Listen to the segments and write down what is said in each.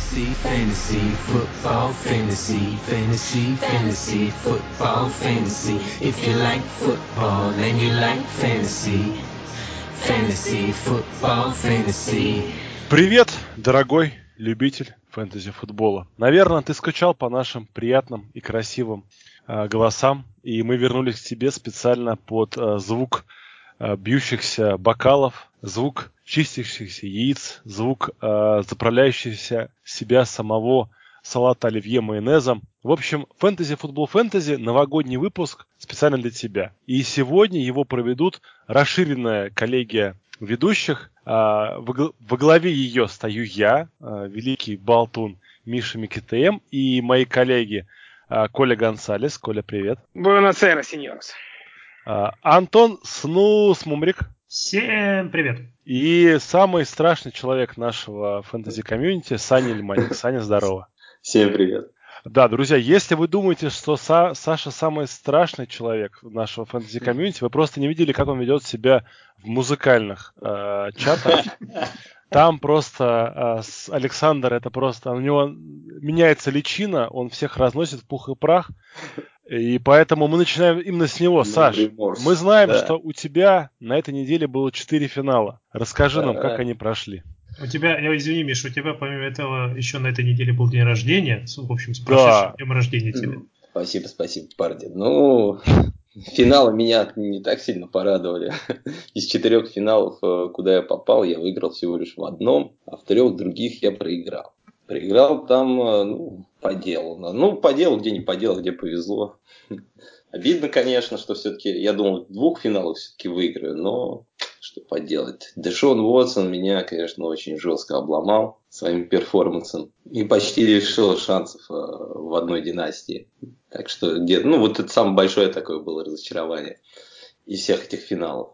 Fantasy, fantasy, football, fantasy, fantasy, fantasy, football, fantasy. If you like football and you like fantasy, fantasy, football, fantasy. Привет, дорогой любитель фэнтези-футбола. Наверное, ты скучал по нашим приятным и красивым э, голосам, и мы вернулись к тебе специально под э, звук бьющихся бокалов, звук чистящихся яиц, звук э, заправляющихся себя самого салата оливье майонезом. В общем, фэнтези футбол фэнтези новогодний выпуск специально для тебя. И сегодня его проведут расширенная коллегия ведущих. А, во главе ее стою я, а, великий болтун Миша Микитм, и мои коллеги а, Коля Гонсалес. Коля, привет. Buena sera, señores. Антон Снус Мумрик. Всем привет. И самый страшный человек нашего фэнтези-комьюнити Саня Лиманик. Саня, здорово. Всем привет. Да, друзья, если вы думаете, что Са- Саша самый страшный человек нашего фэнтези-комьюнити, вы просто не видели, как он ведет себя в музыкальных э, чатах. Там просто э, Александр, это просто, у него меняется личина, он всех разносит в пух и прах. И поэтому мы начинаем именно с него. Саш, мы знаем, да. что у тебя на этой неделе было четыре финала. Расскажи да. нам, как они прошли. У тебя, я извини, Миш, у тебя помимо этого еще на этой неделе был день рождения. В общем, с прошедшим да. днем рождения тебе. Спасибо, спасибо, парни. Ну, финалы меня не так сильно порадовали. Из четырех финалов, э, куда я попал, я выиграл всего лишь в одном, а в трех других я проиграл. Проиграл там, э, ну, по делу. Ну, по делу, где не по делу, где повезло. Обидно, конечно, что все-таки, я думал, двух финалов все-таки выиграю, но что поделать. Дэшон Уотсон меня, конечно, очень жестко обломал своим перформансом и почти лишил шансов э, в одной династии. Так что, где, ну, вот это самое большое такое было разочарование из всех этих финалов.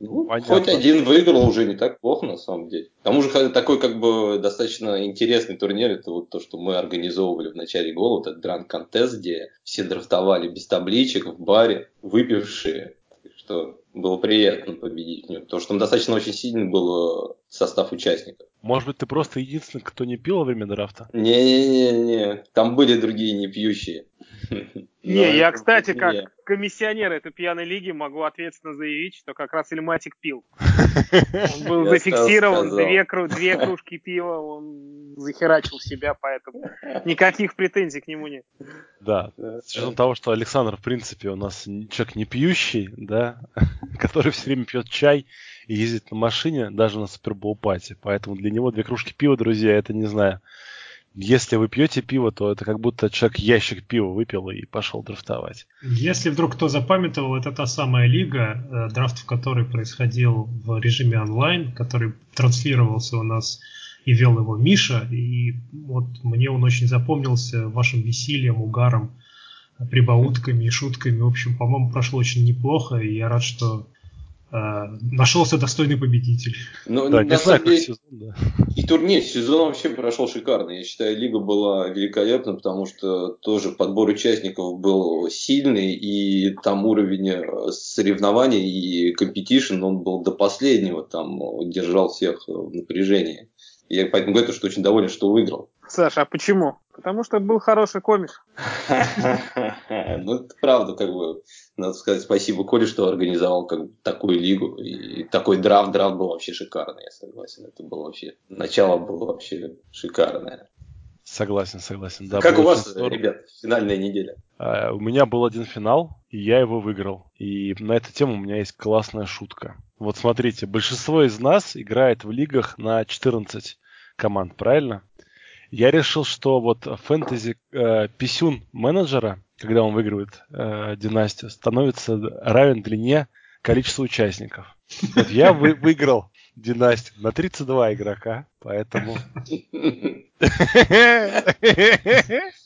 Ну, хоть один выиграл уже не так плохо, на самом деле. К тому же такой как бы достаточно интересный турнир, это вот то, что мы организовывали в начале года, вот этот дран контест где все драфтовали без табличек в баре, выпившие, что было приятно победить в нем, потому что там достаточно очень сильный был э, состав участников. Может быть, ты просто единственный, кто не пил во время драфта? Не-не-не, там были другие не пьющие. Не, я, кстати, как комиссионер этой пьяной лиги могу ответственно заявить, что как раз Ильматик пил. Он был зафиксирован, две, две кружки пива, он захерачил себя, поэтому никаких претензий к нему нет. Да, с учетом того, что Александр, в принципе, у нас человек не пьющий, да, который все время пьет чай и ездит на машине, даже на супербол пати. Поэтому для него две кружки пива, друзья, это не знаю, если вы пьете пиво, то это как будто человек ящик пива выпил и пошел драфтовать. Если вдруг кто запамятовал, это та самая лига, э, драфт в которой происходил в режиме онлайн, который транслировался у нас и вел его Миша. И вот мне он очень запомнился вашим весельем, угаром, прибаутками и шутками. В общем, по-моему, прошло очень неплохо, и я рад, что нашелся достойный победитель. Ну, да, на самом деле, сезон, да. И турнир, сезон вообще прошел шикарно. Я считаю, лига была великолепна, потому что тоже подбор участников был сильный, и там уровень э, соревнований и competition, он был до последнего, там держал всех в напряжении. Я поэтому говорю, что очень доволен, что выиграл. Саша, а почему? Потому что был хороший комик. Ну, это правда, как бы, надо сказать спасибо Коле, что организовал как такую лигу. И такой драфт, драфт был вообще шикарный, я согласен. Это было вообще, начало было вообще шикарное. Согласен, согласен. Да, как у вас, ребят, финальная неделя? Uh, у меня был один финал, и я его выиграл. И на эту тему у меня есть классная шутка. Вот смотрите, большинство из нас играет в лигах на 14 команд, правильно? Я решил, что вот фэнтези э, писюн менеджера, когда он выигрывает э, династию, становится равен длине количества участников. Вот я вы, выиграл династию на 32 игрока, поэтому...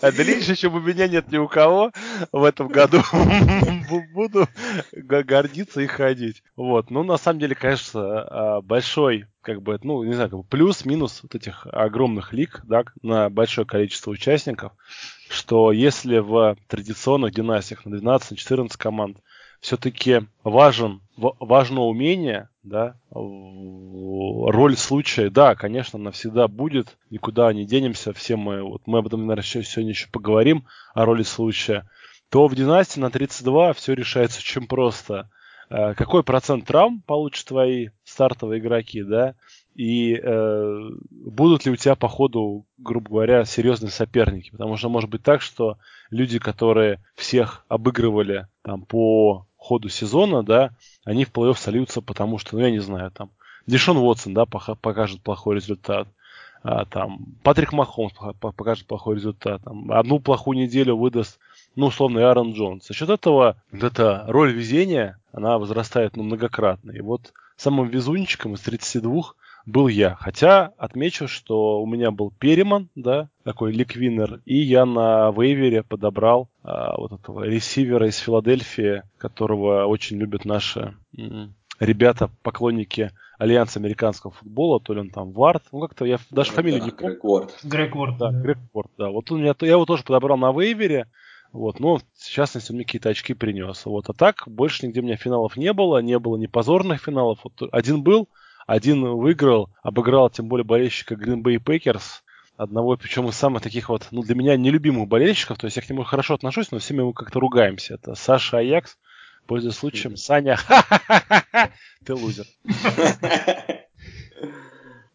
А дальше, чем у меня нет ни у кого в этом году, буду гордиться и ходить. Вот. Ну, на самом деле, конечно, а, большой, как бы, ну, не знаю, как бы плюс-минус вот этих огромных лиг, да, на большое количество участников, что если в традиционных династиях на 12-14 команд все-таки важен, важно умение да, роль случая, да, конечно, навсегда будет, никуда не денемся, все мы, вот мы об этом, наверное, сегодня еще поговорим, о роли случая, то в династии на 32 все решается очень просто. Э, какой процент травм получат твои стартовые игроки, да, и э, будут ли у тебя по ходу, грубо говоря, серьезные соперники. Потому что может быть так, что люди, которые всех обыгрывали там, по ходу сезона, да, они в плей-офф сольются, потому что, ну, я не знаю, там, Дишон Уотсон, да, покажет плохой результат. А, там, Патрик Махомс покажет плохой результат. Там, одну плохую неделю выдаст, ну, условно, Аарон Джонс. За счет этого вот эта роль везения, она возрастает ну, многократно. И вот самым везунчиком из 32 был я. Хотя отмечу, что у меня был Переман, да, такой ликвинер, и я на вейвере подобрал а, вот этого ресивера из Филадельфии, которого очень любят наши м- ребята, поклонники Альянса американского футбола, то ли он там Вард, ну как-то я даже ну, фамилию да, не помню. Грег Уорд. Грег Уорд. Да, да, Грег Уорд, да. Вот он меня, я его тоже подобрал на вейвере, вот, но в частности он мне какие-то очки принес. Вот, а так больше нигде у меня финалов не было, не было ни позорных финалов. Вот один был, один выиграл, обыграл тем более болельщика Green Bay Packers, одного, причем из самых таких вот, ну, для меня нелюбимых болельщиков, то есть я к нему хорошо отношусь, но все мы как-то ругаемся. Это Саша Аякс, пользуясь случаем, Саня, ты лузер.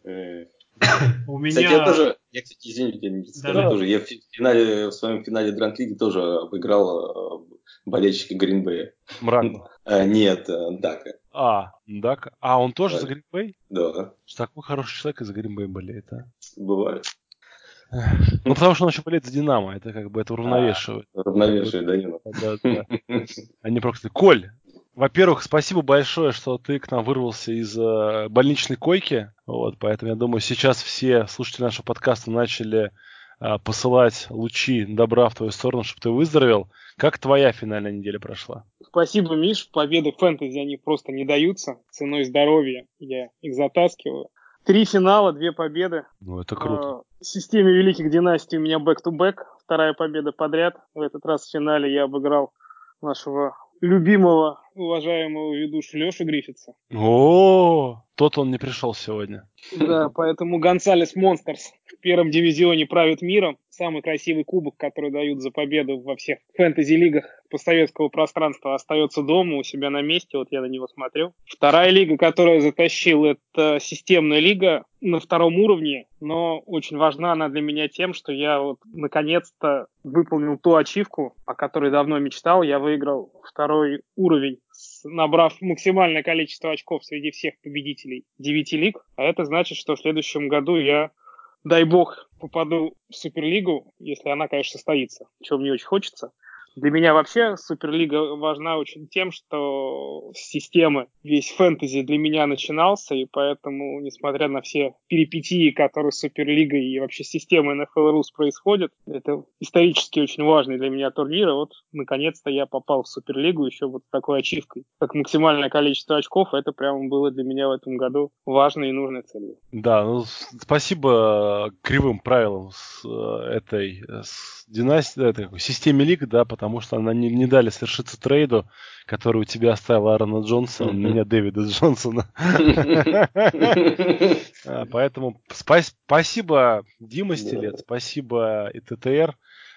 У меня... Кстати, я тоже, я, кстати, извините, я не скажу, да, тоже, я в, финале, в своем финале Дранк Лиги тоже обыграл э, болельщика Гринбея. Мрак. А, нет, э, Дака. А, Дака. А, он тоже да. за Гринбей? Да. Такой хороший человек из Гринбей болеет, а? Бывает. Ну, потому что он еще болеет за Динамо, это как бы это уравновешивает. А, уравновешивает, да, Динамо. Да, да. Они просто... Коль, во-первых, спасибо большое, что ты к нам вырвался из э, больничной койки. Вот, поэтому я думаю, сейчас все слушатели нашего подкаста начали э, посылать лучи добра в твою сторону, чтобы ты выздоровел. Как твоя финальная неделя прошла? Спасибо, Миш. Победы фэнтези, они просто не даются. Ценой здоровья я их затаскиваю. Три финала, две победы. Ну, это круто. А, в системе великих династий у меня back-to-back. Вторая победа подряд. В этот раз в финале я обыграл нашего любимого, уважаемого ведущего Леша Гриффитса. О, то-то он не пришел сегодня. Да, поэтому Гонсалес Monsters в первом дивизионе правит миром. Самый красивый кубок, который дают за победу во всех фэнтези-лигах постсоветского пространства, остается дома у себя на месте. Вот я на него смотрю. Вторая лига, которую затащил, это системная лига на втором уровне, но очень важна она для меня тем, что я вот наконец-то выполнил ту ачивку, о которой давно мечтал. Я выиграл второй уровень набрав максимальное количество очков среди всех победителей 9 лиг. А это значит, что в следующем году я, дай бог, попаду в Суперлигу, если она, конечно, состоится, чего мне очень хочется. Для меня вообще Суперлига важна очень тем, что с системы весь фэнтези для меня начинался, и поэтому, несмотря на все перипетии, которые с Суперлигой и вообще системой NFL Rus происходят, это исторически очень важный для меня турнир, и вот наконец-то я попал в Суперлигу еще вот такой ачивкой. Как максимальное количество очков, это прямо было для меня в этом году важной и нужной целью. Да, ну спасибо кривым правилам с э, этой с династии, этой системе лиг, да, потому что она не, не дали совершиться трейду, который у тебя оставил Аарона Джонсона, у меня Дэвида Джонсона. А, поэтому спасибо Дима Стилет, спасибо и ТТР,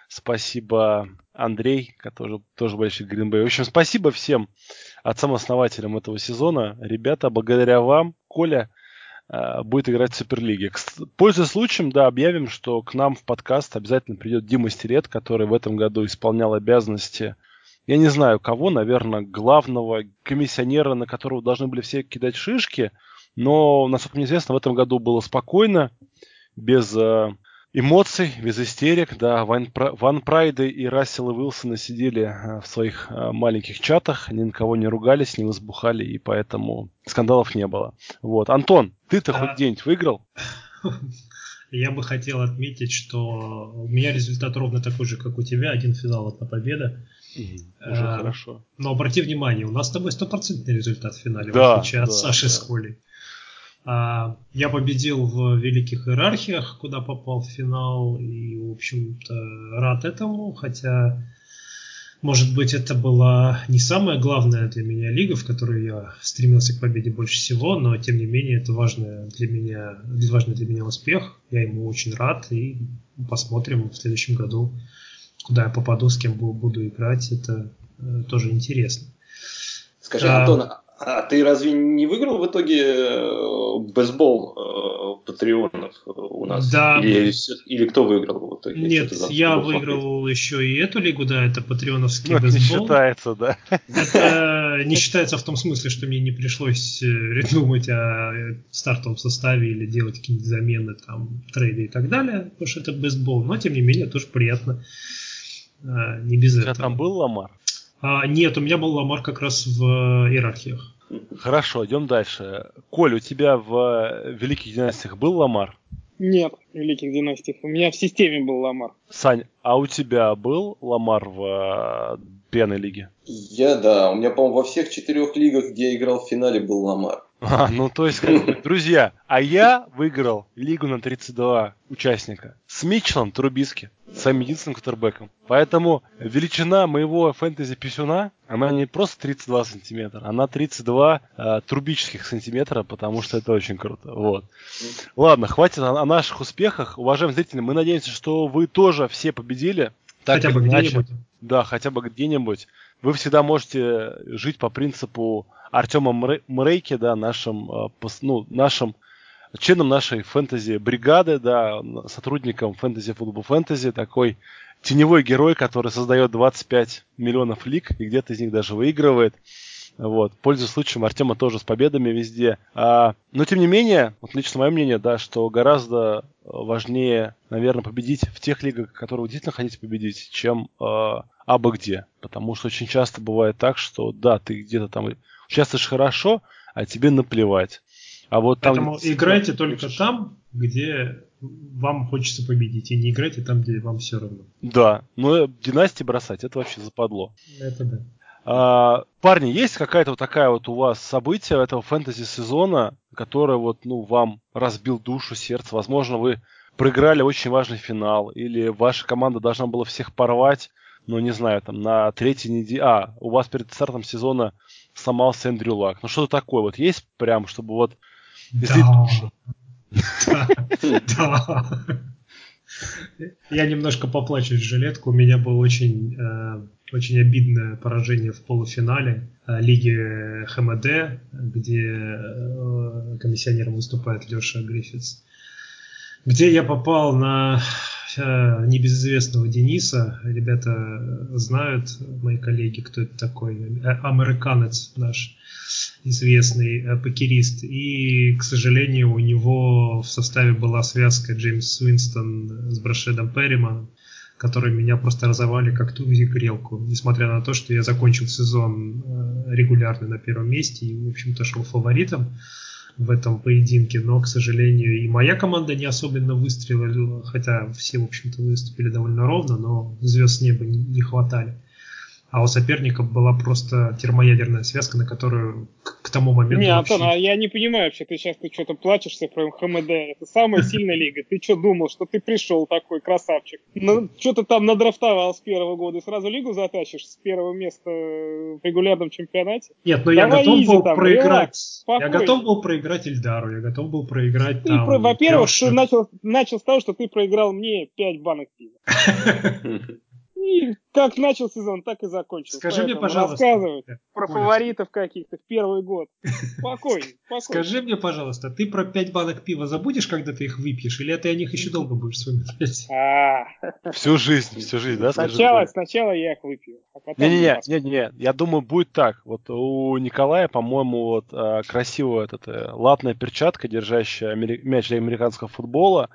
спасибо Андрей, который тоже большой Гринбей. В общем, спасибо всем отцам-основателям этого сезона. Ребята, благодаря вам, Коля, будет играть в Суперлиге. Пользуясь случаем, да, объявим, что к нам в подкаст обязательно придет Дима Стерет, который в этом году исполнял обязанности, я не знаю кого, наверное, главного комиссионера, на которого должны были все кидать шишки, но, насколько мне известно, в этом году было спокойно, без а, эмоций, без истерик. Да, Ван, Ван Прайды и Рассел Уилсона сидели э, в своих э, маленьких чатах, ни на кого не ругались, не возбухали, и поэтому скандалов не было. Вот. Антон, ты-то хоть день выиграл? Я бы хотел отметить, что у меня результат ровно такой же, как у тебя. Один финал, одна победа. Уже а, хорошо. Но обрати внимание, у нас с тобой стопроцентный результат в финале, да, в отличие да, от Саши да. с Колей. А, я победил в великих иерархиях, куда попал в финал, и, в общем-то, рад этому, хотя Может быть, это была не самая главная для меня лига, в которой я стремился к победе больше всего, но тем не менее это важный для меня, важный для меня успех. Я ему очень рад и посмотрим в следующем году, куда я попаду, с кем буду играть. Это э, тоже интересно. Скажи, а, Антон, а ты разве не выиграл в итоге э, бейсбол э, патреонов у нас? Да. Или, или кто выиграл в итоге? Нет, я выиграл смотреть. еще и эту лигу, да, это патреоновский ну, бейсбол. не считается, да. Это не считается в том смысле, что мне не пришлось э, думать о стартовом составе или делать какие-нибудь замены, там, трейды и так далее, потому что это бейсбол, но тем не менее тоже приятно. Не без этого. Там был Ламар? А, нет, у меня был Ламар как раз в иерархиях. Хорошо, идем дальше. Коль, у тебя в Великих Династиях был Ламар? Нет, в Великих Династиях. У меня в системе был Ламар. Сань, а у тебя был Ламар в пеной лиге? Я, да. У меня, по-моему, во всех четырех лигах, где я играл в финале, был Ламар. А, ну то есть, как друзья, а я выиграл лигу на 32 участника с Митчеллом Трубиски, своим единственным кутербеком. Поэтому величина моего фэнтези-писюна, она не просто 32 сантиметра, она 32 э, трубических сантиметра, потому что это очень круто. Вот. Ладно, хватит о, о наших успехах. Уважаемые зрители, мы надеемся, что вы тоже все победили. Так хотя бы где-нибудь. Да, хотя бы где-нибудь. Вы всегда можете жить по принципу Артема Мрейки, да, нашим, э, ну, нашим членом нашей фэнтези-бригады, да, сотрудником фэнтези футбол фэнтези, такой теневой герой, который создает 25 миллионов лиг и где-то из них даже выигрывает. Вот. Пользуясь случаем, Артема тоже с победами везде. А, но тем не менее, вот лично мое мнение, да, что гораздо важнее, наверное, победить в тех лигах, которые вы действительно хотите победить, чем э, абы где. Потому что очень часто бывает так, что да, ты где-то там участвуешь хорошо, а тебе наплевать. А вот там... Поэтому играйте только там, где вам хочется победить, и не играйте там, где вам все равно. Да, но династии бросать, это вообще западло. Это да. А, парни, есть какая-то вот такая вот у вас событие этого фэнтези-сезона, которое вот, ну, вам разбил душу, сердце? Возможно, вы проиграли очень важный финал, или ваша команда должна была всех порвать, ну, не знаю, там, на третьей неделе... А, у вас перед стартом сезона сломался Эндрю Лак. Ну, что-то такое вот есть прям, чтобы вот... Да. Да. Я немножко поплачу в жилетку. У меня был очень, э, очень обидное поражение в полуфинале э, Лиги ХМД, где э, комиссионером выступает Леша Гриффитс, где я попал на небезызвестного Дениса. Ребята знают, мои коллеги, кто это такой. Э, американец наш известный э, покерист. И, к сожалению, у него в составе была связка Джеймс Уинстон с Брашедом Перриманом, которые меня просто разорвали как ту и грелку. Несмотря на то, что я закончил сезон э, регулярно на первом месте и, в общем-то, шел фаворитом в этом поединке, но, к сожалению, и моя команда не особенно выстрелила, хотя все, в общем-то, выступили довольно ровно, но звезд неба не, не хватали а у соперника была просто термоядерная связка, на которую к, к тому моменту... Не, Антон, вообще... а я не понимаю вообще, ты сейчас ты что-то плачешься про ХМД, это самая сильная лига. Ты что думал, что ты пришел такой красавчик? Ну, что ты там надрафтовал с первого года и сразу лигу затащишь с первого места в регулярном чемпионате? Нет, но я готов был там, проиграть. Релакс, я готов был проиграть Ильдару, я готов был проиграть там... Про, во-первых, ты начал, начал с того, что ты проиграл мне 5 банок пива. И как начал сезон, так и закончил. Скажи Поэтому мне, пожалуйста. Рассказывать про Оля. фаворитов каких-то в первый год. Спокойно, спокойно. Скажи мне, пожалуйста, ты про пять банок пива забудешь, когда ты их выпьешь, или ты о них еще долго будешь вспоминать? А. Всю жизнь, всю жизнь, да? Сначала, сначала я их выпью. А Не-не-не, не-не, я думаю, будет так. Вот у Николая, по-моему, вот а, красивая эта латная перчатка, держащая мяч для американского футбола,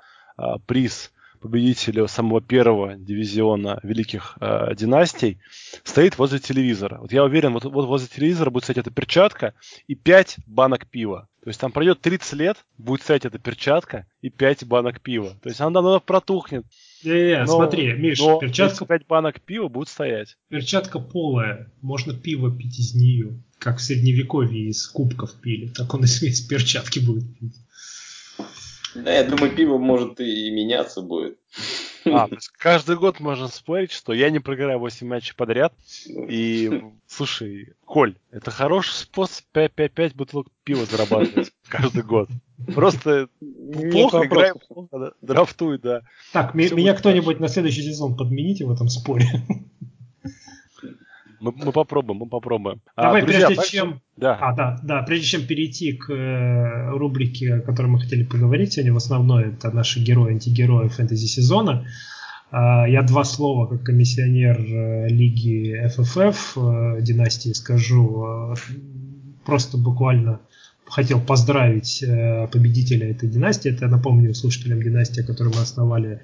приз победителя самого первого дивизиона великих э, династий, стоит возле телевизора. Вот я уверен, вот, вот возле телевизора будет стоять эта перчатка и 5 банок пива. То есть там пройдет 30 лет, будет стоять эта перчатка и 5 банок пива. То есть она давно протухнет. Не-не, смотри, Миш, но перчатка... 5 банок пива будет стоять. Перчатка полая, можно пиво пить из нее. Как в средневековье из кубков пили, так он из перчатки будет пить. Да, я думаю, пиво может и меняться будет. А, то есть каждый год можно спорить, что я не проиграю 8 матчей подряд. И, слушай, Коль, это хороший способ 5-5 бутылок пива зарабатывать каждый год. Просто плохо играем, плохо драфтуй, да. Так, меня кто-нибудь на следующий сезон подмените в этом споре. Мы, мы попробуем, мы попробуем. А, Давай, а, друзья, прежде также... чем... Да. А, да, да, прежде чем перейти к э, рубрике, о которой мы хотели поговорить сегодня, в основном это наши герои, антигерои фэнтези сезона. Э, я два слова, как комиссионер э, лиги FFF, э, династии, скажу. Э, просто буквально хотел поздравить э, победителя этой династии. Это, напомню, слушателям династия, которую мы основали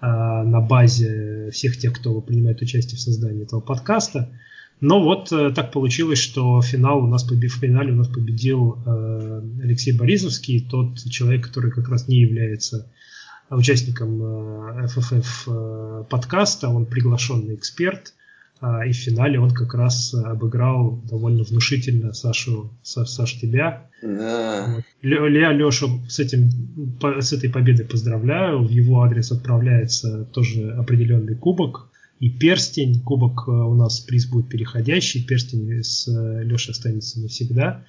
на базе всех тех, кто принимает участие в создании этого подкаста. Но вот э, так получилось, что финал у нас в финале у нас победил э, Алексей Борисовский, тот человек, который как раз не является участником э, FFF э, подкаста, он приглашенный эксперт, э, и в финале он как раз обыграл довольно внушительно Сашу, Са, Саш тебя. Да. Я Лешу с, этим, с этой победой поздравляю, в его адрес отправляется тоже определенный кубок, и перстень. Кубок э, у нас приз будет переходящий, перстень с э, Лешей останется навсегда.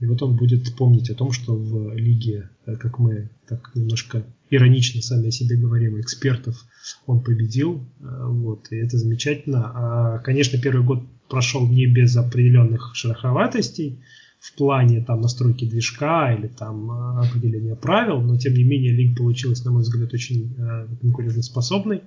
И вот он будет помнить о том, что в лиге, э, как мы так немножко иронично сами о себе говорим, экспертов он победил. Вот, и это замечательно. А, конечно, первый год прошел не без определенных шероховатостей в плане там настройки движка или там определения правил, но тем не менее лиг получилась, на мой взгляд, очень конкурентоспособной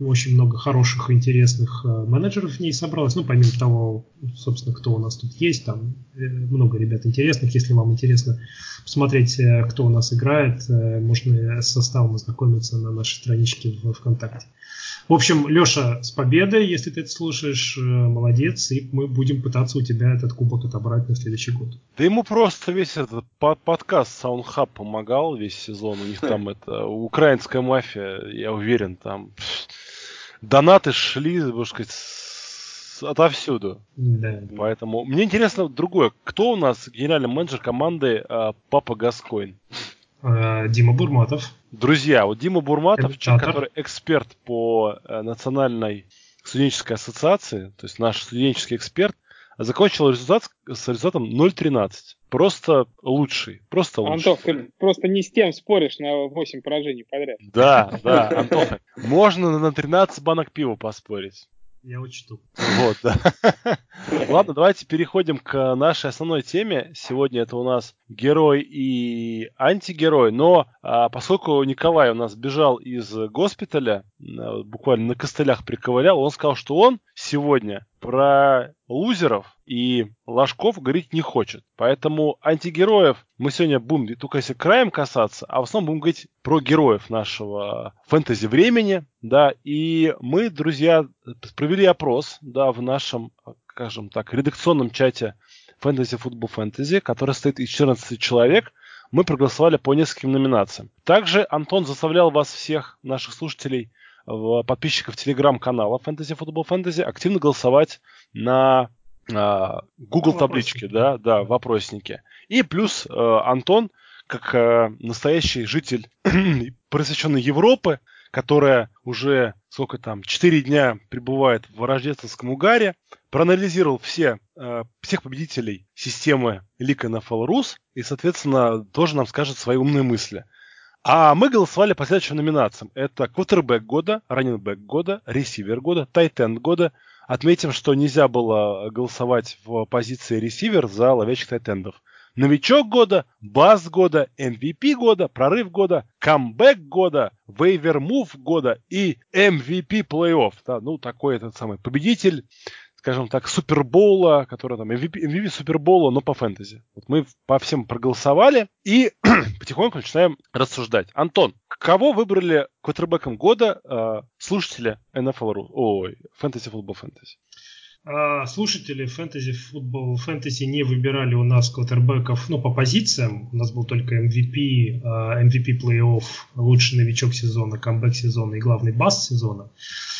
очень много хороших интересных э, менеджеров в ней собралось. Ну, помимо того, собственно, кто у нас тут есть, там э, много ребят интересных. Если вам интересно посмотреть, э, кто у нас играет, можно с составом ознакомиться на нашей страничке в ВКонтакте. В общем, Леша, с победой, если ты это слушаешь, молодец, и мы будем пытаться у тебя этот кубок отобрать на следующий год. Да ему просто весь этот подкаст SoundHub помогал весь сезон. У них там это украинская мафия, я уверен, там донаты шли, можно сказать, отовсюду. Да. Поэтому мне интересно другое. Кто у нас генеральный менеджер команды а, Папа Гаскоин? А, Дима Бурматов. Друзья, вот Дима Бурматов, человек, который эксперт по а, национальной студенческой ассоциации, то есть наш студенческий эксперт, закончил результат с результатом 0.13. Просто лучший. Просто лучший. Антох, ты просто не с тем споришь на 8 поражений подряд. Да, да, Антоха. Можно на 13 банок пива поспорить. Я учту. Вот, да. Ладно, давайте переходим к нашей основной теме. Сегодня это у нас герой и антигерой. Но а, поскольку Николай у нас бежал из госпиталя, а, буквально на костылях приковылял, он сказал, что он сегодня про лузеров и ложков говорить не хочет. Поэтому антигероев мы сегодня будем только если краем касаться, а в основном будем говорить про героев нашего фэнтези времени, да, и мы, друзья, провели опрос, да, в нашем, скажем так, редакционном чате Fantasy Football Fantasy, который состоит из 14 человек, мы проголосовали по нескольким номинациям. Также Антон заставлял вас всех, наших слушателей, подписчиков телеграм-канала Fantasy Football Fantasy активно голосовать на а, Google табличке, да, да, вопросники. И плюс э, Антон, как э, настоящий житель просвещенной Европы, которая уже сколько там, 4 дня пребывает в рождественском угаре, проанализировал все, э, всех победителей системы Лика NFL Rus и, соответственно, тоже нам скажет свои умные мысли. А мы голосовали по следующим номинациям. Это квотербек года, раннинбэк года, ресивер года, тайтенд года. Отметим, что нельзя было голосовать в позиции ресивер за ловящих тайтендов. Новичок года, бас года, MVP года, прорыв года, камбэк года, вейвер мув года и MVP плей-офф. Да, ну, такой этот самый победитель скажем так, Супербоула, который там MVP, MVP Супербоула, но по фэнтези. Вот мы по всем проголосовали и потихоньку начинаем рассуждать. Антон, кого выбрали квотербеком года э, слушатели NFL.ru? Ой, Fantasy Football Fantasy. А слушатели фэнтези футбол фэнтези не выбирали у нас квотербеков ну, по позициям. У нас был только MVP, MVP плей-офф, лучший новичок сезона, камбэк сезона и главный бас сезона.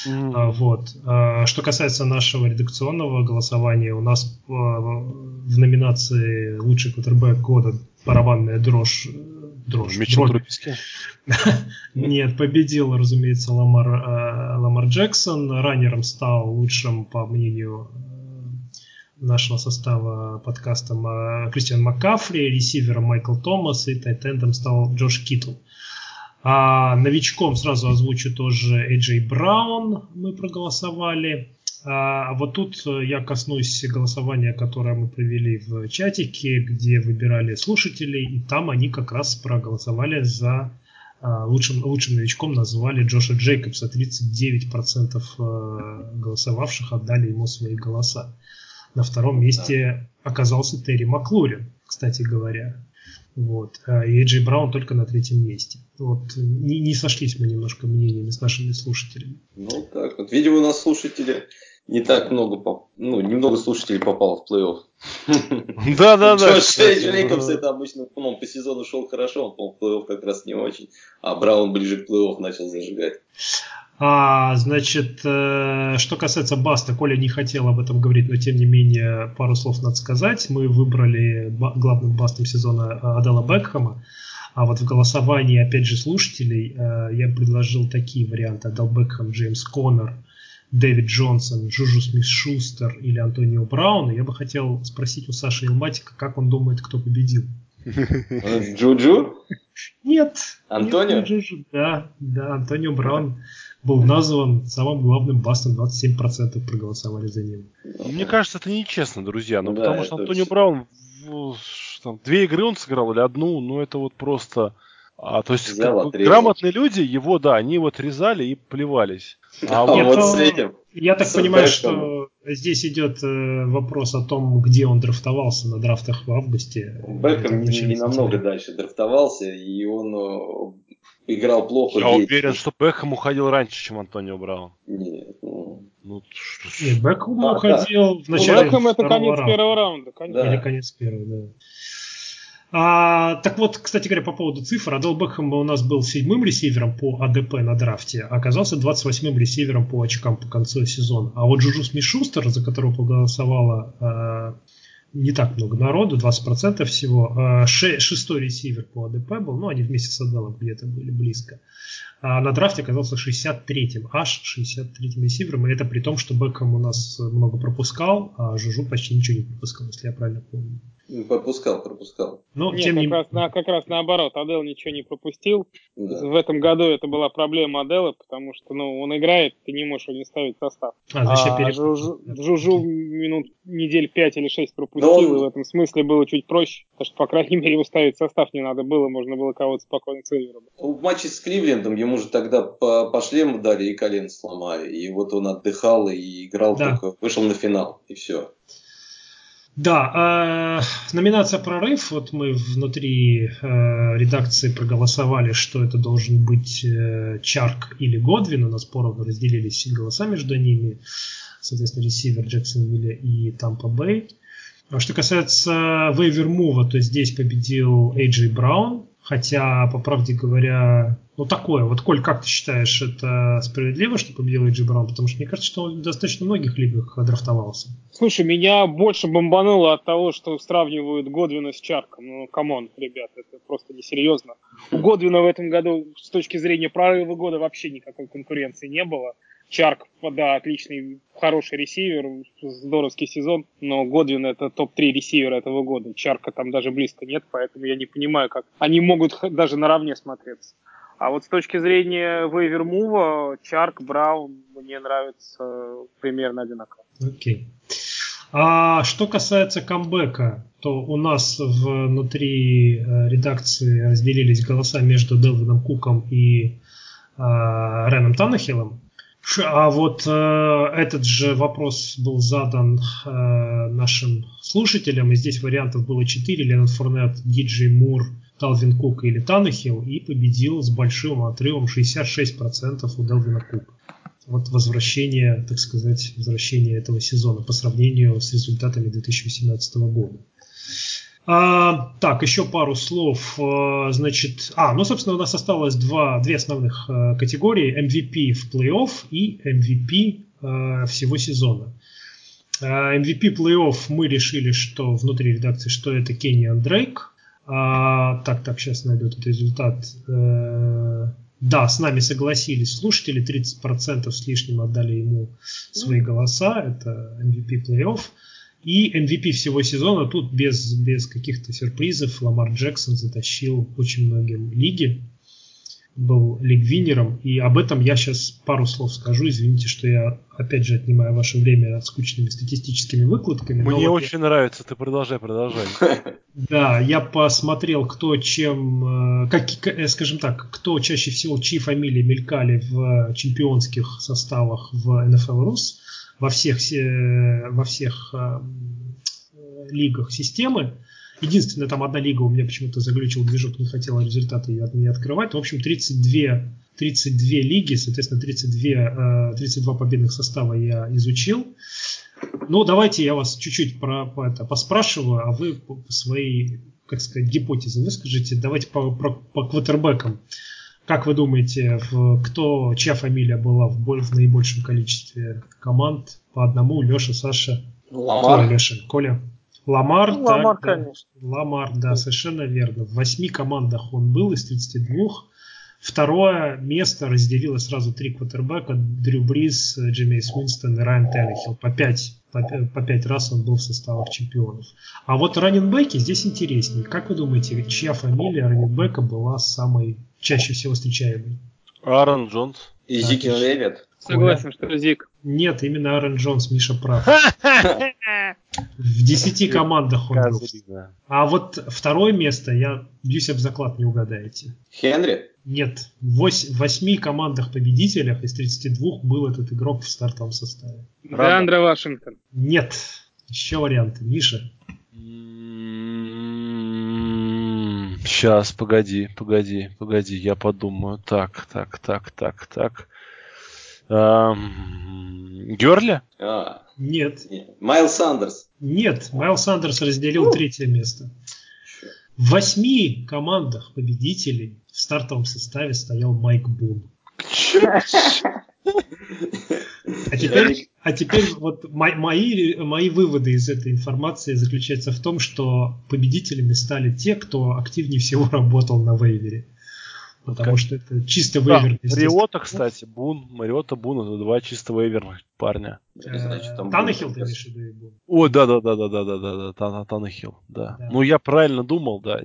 Mm. Вот. А, что касается нашего редакционного голосования, у нас в номинации лучший квотербек года барабанная дрожь дрожь. Митчелл Трубиски? Нет, победил, разумеется, Ламар, э, Ламар Джексон. Раннером стал лучшим, по мнению э, нашего состава подкаста Кристиан Маккафри, ресивером Майкл Томас и тайтендом стал Джош Китл. А новичком сразу озвучу тоже Эйджей Браун мы проголосовали. А вот тут я коснусь голосования, которое мы провели в чатике, где выбирали слушателей, и там они как раз проголосовали за а, лучшим, лучшим новичком назвали Джоша Джейкобса. 39% э, голосовавших отдали ему свои голоса. На втором месте оказался Терри Маклурин, кстати говоря. Вот. А и Эйджей Браун только на третьем месте. Вот. Не, не сошлись мы немножко мнениями с нашими слушателями. Ну так вот. Видимо, у нас слушатели не так много, поп... ну, немного слушателей попало в плей-офф. Да, да, да. Джош Джейкобс это обычно ну, по сезону шел хорошо, он, по плей-офф как раз не очень. А Браун ближе к плей-офф начал зажигать. А, значит, э, что касается Баста, Коля не хотел об этом говорить, но тем не менее пару слов надо сказать. Мы выбрали главным Бастом сезона Адела Бекхэма. А вот в голосовании, опять же, слушателей э, я предложил такие варианты. Оделл Бекхэм, Джеймс Коннор, Дэвид Джонсон, Джуджу Смит-Шустер или Антонио Браун. я бы хотел спросить у Саши Илматика, как он думает, кто победил. Джуджу? Нет. Антонио? Нет, Джуджу. Да, да, Антонио Браун был назван самым главным bust ом, 27% проголосовали за него. Мне кажется, это нечестно, друзья, ну, да, потому что Антонио Браун там, две игры он сыграл или одну, ну это вот просто... А, то есть как, грамотные люди его, да, они вот резали и плевались. А, а вот с этим. Я так понимаю, что здесь идет э, вопрос о том, где он драфтовался на драфтах в августе. Бекхэм не, не намного дальше драфтовался, и он э, играл плохо. Я уверен, что Бекхэм уходил раньше, чем Антонио Браун. Нет, ну... ну. Нет, Бекхэм а, уходил да. в начале Бекхэм это конец раунда. первого раунда, конечно. Да. Или конец первого, да. А, так вот, кстати говоря, по поводу цифр, Оделл Бекхэм у нас был седьмым ресивером по ADP на драфте, а оказался 28-м ресивером по очкам по концу сезона. А вот Джуджу Смит-Шустер, за которого проголосовало а, не так много народу, 20% всего, а, шестой ресивер по ADP был, ну, они вместе с Оделлом где-то были близко. А на драфте оказался 63-м, аж 63-м ресивером, и это при том, что Бекхэм у нас много пропускал, а Джуджу почти ничего не пропускал, если я правильно помню. Пропускал, пропускал. Ну, Нет, тем как, не... раз, на, как раз наоборот, Адел ничего не пропустил. Да. В этом году это была проблема Адела, потому что ну, он играет, ты не можешь его не ставить в состав. А, а переп... Жужу, Жужу минут недель 5 или 6 пропустил, он... и в этом смысле было чуть проще, потому что, по крайней мере, его ставить в состав не надо было, можно было кого-то спокойно цевером. В матче с Кливлендом ему же тогда по, по шлему дали и колен сломали, и вот он отдыхал и играл да. только, вышел на финал, и все. Да, э, номинация «Прорыв». Вот мы внутри э, редакции проголосовали, что это должен быть э, Чарк или Годвин. У нас поровну разделились голоса между ними. Соответственно, ресивер Джексонвилля и Тампа Бэй. А что касается вейвер мува, то здесь победил Эйджей Браун. Хотя, по правде говоря, ну такое. Вот, Коль, как ты считаешь, это справедливо, что победил Эйджи Браун? Потому что мне кажется, что он достаточно многих лигах драфтовался. Слушай, меня больше бомбануло от того, что сравнивают Годвина с Чарком. Ну, come on, ребят, это просто несерьезно. У Годвина в этом году с точки зрения прорыва года вообще никакой конкуренции не было. Чарк, да, отличный, хороший ресивер, здоровский сезон, но Годвин это топ-3 ресивера этого года. Чарка там даже близко нет, поэтому я не понимаю, как они могут даже наравне смотреться. А вот с точки зрения waiver move а, Чарк, Браун мне нравится примерно одинаково. Окей. А что касается камбэка, то у нас внутри э, редакции разделились голоса между Делвином Куком и э, Реном Танахилом. А вот э, этот же вопрос был задан э, нашим слушателям, и здесь вариантов было четыре. Ленат Форнет, Диджей Мур, Талвин Кук или Танахил, и победил с большим отрывом 66% у Делвина Кука. Вот возвращение, так сказать, возвращение этого сезона по сравнению с результатами 2018 года. А, так, еще пару слов. А, значит, а, ну, собственно, у нас осталось два, две основных а, категории. MVP в плей-офф и MVP а, всего сезона. А, MVP плей-офф мы решили, что внутри редакции, что это Кенни Дрейк. А, так, так, сейчас найду этот результат. Э, да, с нами согласились слушатели, 30% с лишним отдали ему свои голоса, это MVP плей-офф. И MVP всего сезона тут без, без каких-то сюрпризов Ламар Джексон затащил очень многим лиги был лигвинером, и об этом я сейчас пару слов скажу. Извините, что я опять же отнимаю ваше время скучными статистическими выкладками. Мне вот очень я... нравится, ты продолжай, продолжай. Да, я посмотрел, кто чем, э, как, э, скажем так, кто чаще всего, чьи фамилии мелькали в чемпионских составах в NFL Rus во всех, во всех э, лигах системы. Единственная там одна лига у меня почему-то заглючил движок, не хотела результаты не открывать. В общем, 32, 32 лиги, соответственно, 32, 32 э, победных состава я изучил. Ну, давайте я вас чуть-чуть про, про это поспрашиваю, а вы свои, как сказать, гипотезы выскажите. Давайте по, по, по квотербекам. Как вы думаете, в, кто, чья фамилия была в, в наибольшем количестве команд? По одному, Леша, Саша. Ламар. Коля, Леша, Коля. Ламар, ну, Ламар, так, конечно. Ламар, да, совершенно верно. В восьми командах он был из 32. Второе место разделило сразу три квотербека. Дрю Бриз, Джеймейс Уинстон и Райан Теннехилл. По пять, по, по пять раз он был в составах чемпионов. А вот раненбеки здесь интереснее. Как вы думаете, чья фамилия раненбека была самой чаще всего встречаемой? Аарон Джонс. И Зикин Левит. Согласен, что Зик. Нет, именно Аарон Джонс, Миша прав. В 10 командах он был. А вот второе место, я бьюсь об заклад, не угадаете. Хенри? Нет, в 8 командах победителях из 32 был этот игрок в стартовом составе. Деандре Вашингтон. Нет, еще варианты. Миша? Сейчас, погоди, погоди, погоди, я подумаю. Так, так, так, так, так. Эм, Герли? А, нет. Майл Сандерс? Нет, Майл Сандерс разделил третье место. В восьми командах победителей в стартовом составе стоял Майк Бун. А теперь, а теперь вот мои, мои выводы из этой информации заключаются в том, что победителями стали те, кто активнее всего работал на вейвере. Потому как... что это чисто вейвер. Да, Риота, кстати, Бун, Мариота, Бун, это два чисто вейверных парня. Э, Танахил, ты решил, в виду? Бун? Ой, да-да-да-да-да-да-да, да, Танахил, да. Ну, я правильно думал, да.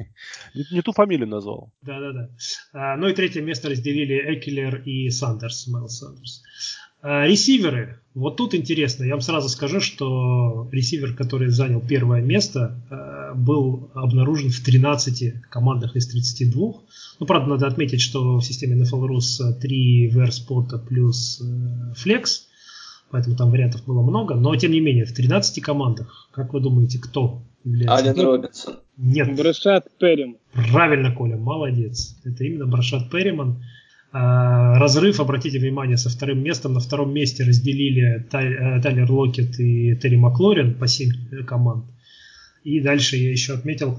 Не ту фамилию назвал. Да-да-да. А, ну и третье место разделили Экелер и Сандерс, Майл Сандерс. А, ресиверы. Вот тут интересно. Я вам сразу скажу, что ресивер, который занял первое место, а, был обнаружен в 13 командах из 32. Ну, правда, надо отметить, что в системе NFL Rus 3 верспота плюс э, флекс, поэтому там вариантов было много. Но, тем не менее, в 13 командах, как вы думаете, кто является? Ален Робинсон. Нет. Брашат Перриман. Правильно, Коля, молодец. Это именно Брашат Перриман. А, разрыв, обратите внимание, со вторым местом. На втором месте разделили э, Тайлер Локет и Терри Маклорин по 7 команд. И дальше я еще отметил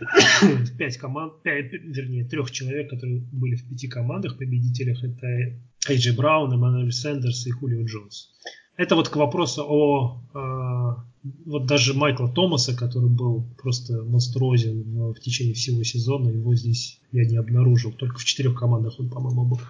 5 команд, 5, вернее, трех человек, которые были в пяти командах победителях. Это Эйджи Браун, Эммануэль Сендерс и Хулио Джонс. Это вот к вопросу о э, вот даже Майкла Томаса, который был просто монструозен в, в течение всего сезона, его здесь я не обнаружил. Только в четырех командах он, по-моему, был.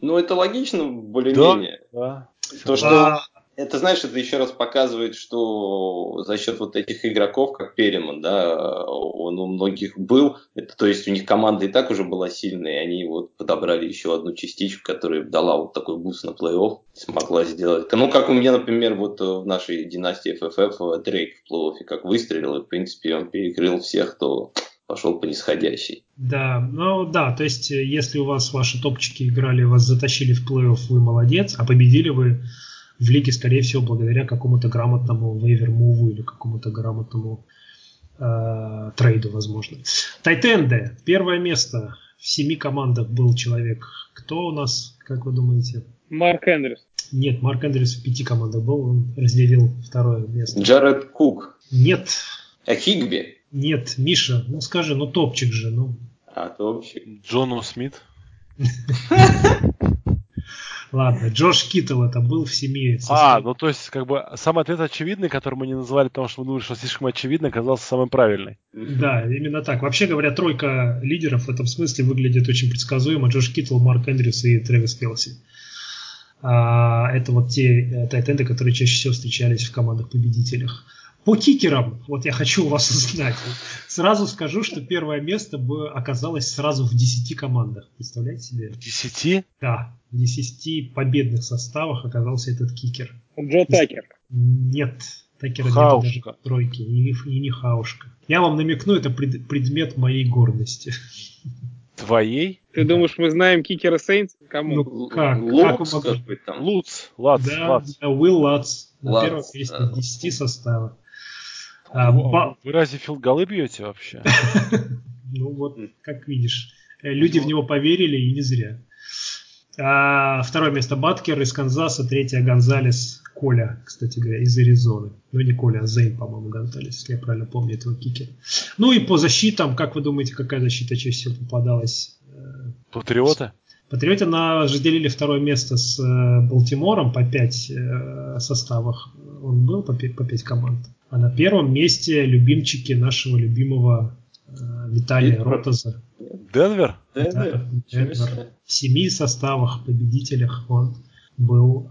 Ну, это логично, более-менее. Да, да. То, что а, это, знаешь, это еще раз показывает, что за счет вот этих игроков, как Переман, да, он у многих был, это, то есть у них команда и так уже была сильная, и они вот подобрали еще одну частичку, которая дала вот такой boost на плей-офф, смогла сделать. Ну, как у меня, например, вот в нашей династии FFF Дрейк в плей-оффе как выстрелил, и, в принципе, он перекрыл всех, кто пошел по нисходящей. Да, ну да, то есть если у вас ваши топчики играли, вас затащили в плей-офф, вы молодец, а победили вы в лиге, скорее всего, благодаря какому-то грамотному вейвер-муву или какому-то грамотному э, трейду, возможно. Тайтенде. Первое место. В семи командах был человек. Кто у нас, как вы думаете? Марк Эндрюс. Нет, Марк Эндрюс в пяти командах был, он разделил второе место. Джаред Кук. Нет. А Хигби? Нет, Миша, ну скажи, ну топчик же, ну. А, топчик. Джону Смит. Ладно, Джош Киттл это был в семи. А, ну то есть, как бы, самый ответ очевидный, который мы не назвали, потому что мы думали, что слишком очевидно, оказался самым правильный. Да, именно так. Вообще говоря, тройка лидеров в этом смысле выглядит очень предсказуемо. Джош Киттл, Марк Эндрюс и Трэвис Келси. А, это вот те э, тайтенды, которые чаще всего встречались в командах-победителях. По кикерам, вот я хочу у вас узнать. Сразу скажу, что первое место бы оказалось сразу в 10 командах. Представляете себе? В 10? Да, в 10 победных составах оказался этот кикер. Джо Такер. Нет, Такера нет даже в тройке, и, и не Хаушка. Я вам намекну, это пред, предмет моей гордости. Твоей? Ты думаешь, мы знаем кикера Сейнс? Кому? Ну как? Луц как какой там? Луц, Лац, да, Лац. Да, Уилл Лац. На Лац, первом месте да. 10 составов. А, ба- Вы разве филголы бьете вообще? Ну вот, как видишь, э, люди в него поверили и не зря. А, второе место Баткер из Канзаса, третье Гонзалес, Коля, кстати говоря, из Аризоны. Ну не Коля, а Зейн, по-моему, Гонзалес, если я правильно помню этого кикера. Ну и по защитам, как вы думаете, какая защита чаще всего попадалась? Э, Патриоты? На, же делили второе место с э, Балтимором по 5 э, составах. Он был по 5, по пять команд. А на первом месте любимчики нашего любимого э, Виталия. Ротоза. Денвер? Денвер? Да, Денвер. В семи составах победителях он был,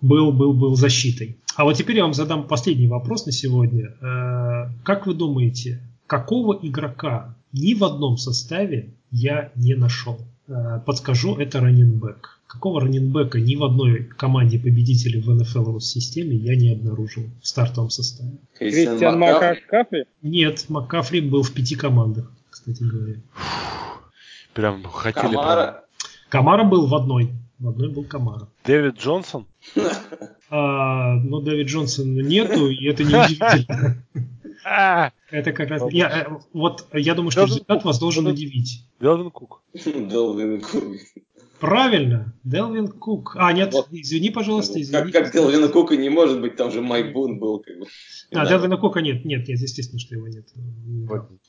был, был, был защитой. А вот теперь я вам задам последний вопрос на сегодня. Как вы думаете, какого игрока ни в одном составе я не нашел? Э, Подскажу, это раненбэк. Какого раненбека ни в одной команде победителей в NFL системе я не обнаружил в стартовом составе. Кристиан Маккафри? Нет, Маккафри был в пяти командах, кстати говоря. Прям хотели... Камара? Камара был в одной. В одной был Камара. Дэвид Джонсон? А, ну, Дэвид Джонсона нету, и это не удивительно. Это как раз... Я, э, вот я думаю, что Делвин результат Кук. вас должен Делвин- удивить. Делвин Кук. Делвин Кук. Правильно, Делвин Кук. А, нет, Вот. извини, пожалуйста, извини. Как, как Делвина Кука не может быть, там же Майк Бун был. Как бы. А, Да. Делвина Кука нет, нет, нет, естественно, что его нет.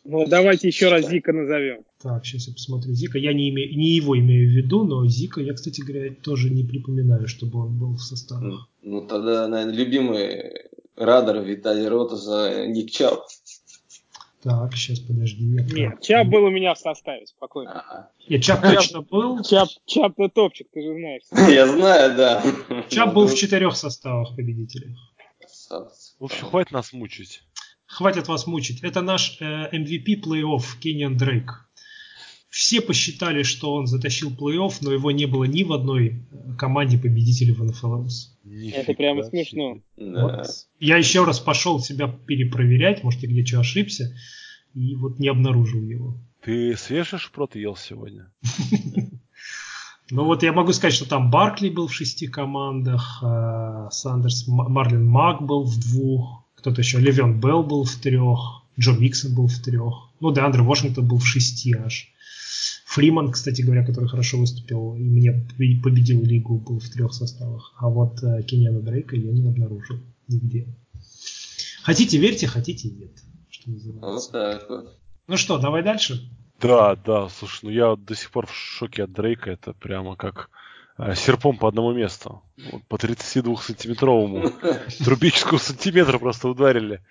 Ну, давайте еще раз Зика назовем. Так, сейчас я посмотрю Зика. Я не, имею, не его имею в виду, но Зика я, кстати говоря, тоже не припоминаю, чтобы он был в составах. Ну тогда, наверное, любимый радар Виталий Ротоза Ник Чап. Так, сейчас подожди. Я Нет, Чап был у меня в составе, спокойно. Ага. Нет, Чап точно был. Чап, Чап то топчик, ты же знаешь. Я знаю, да. Чап был в четырех составах победителей. В общем, хватит нас мучить. Хватит вас мучить. Это наш э, MVP плей-офф Кениан Дрейк. Все посчитали, что он затащил плей-офф, но его не было ни в одной э, команде победителей в НФЛ. Это прямо смешно. Да. Вот. Я еще раз пошел себя перепроверять, может, я где что ошибся, и вот не обнаружил его. Ты свежий шпрот ел сегодня? Ну вот я могу сказать, что там Баркли был в шести командах, э, Сандерс, Марлин Мак был в двух, кто-то еще, Левион Белл был в трех, Джо Миксон был в трех, ну, Деандре Вашингтон был в шести аж. Фриман, кстати говоря, который хорошо выступил и мне победил лигу, был в трех составах. А вот э, Кеньяна Дрейка я не обнаружил нигде. Хотите верьте, хотите нет. Что называется. Вот так вот. Ну что, давай дальше. Да, да, слушай, ну я до сих пор в шоке от Дрейка. Это прямо как э, серпом по одному месту. Вот по 32-сантиметровому. Трубического сантиметра просто ударили.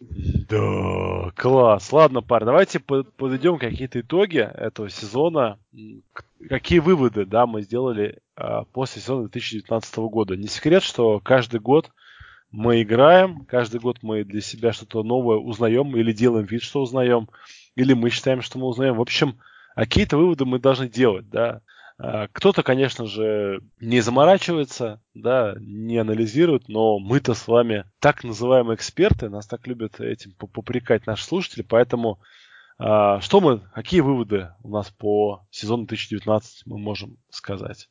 Да, класс. Ладно, парни, давайте по- подведем какие-то итоги этого сезона. Какие выводы, да, мы сделали а, после сезона 2019 года. Не секрет, что каждый год мы играем, каждый год мы для себя что-то новое узнаем или делаем вид, что узнаем, или мы считаем, что мы узнаем. В общем, а какие-то выводы мы должны делать, да. А, Кто-то, конечно же, не заморачивается, да, не анализирует, но мы-то с вами так называемые эксперты, нас так любят этим поп- попрекать наши слушатели, поэтому а, что мы, какие выводы у нас по сезону 2019 мы можем сказать?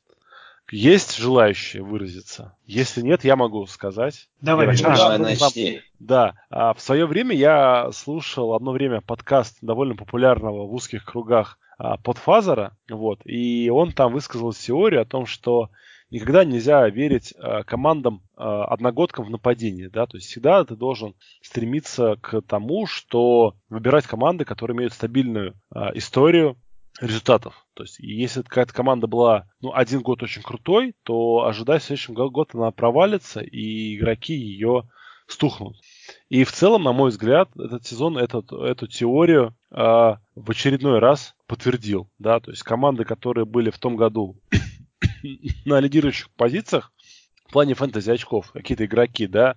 Есть желающие выразиться? Если нет, я могу сказать. Давай, Я начну. Давай, начни. Да, а в свое время я слушал одно время подкаст довольно популярного в узких кругах подфазера, вот, и он там высказал теорию о том, что никогда нельзя верить а, командам а, одногодкам в нападении, да, то есть всегда ты должен стремиться к тому, что выбирать команды, которые имеют стабильную а, историю, результатов. То есть, если какая-то команда была ну, один год очень крутой, то ожидая в следующем году она провалится, и игроки ее стухнут. И в целом, на мой взгляд, этот сезон этот, эту теорию э, в очередной раз подтвердил. Да? То есть команды, которые были в том году на лидирующих позициях в плане фэнтези очков, какие-то игроки, да,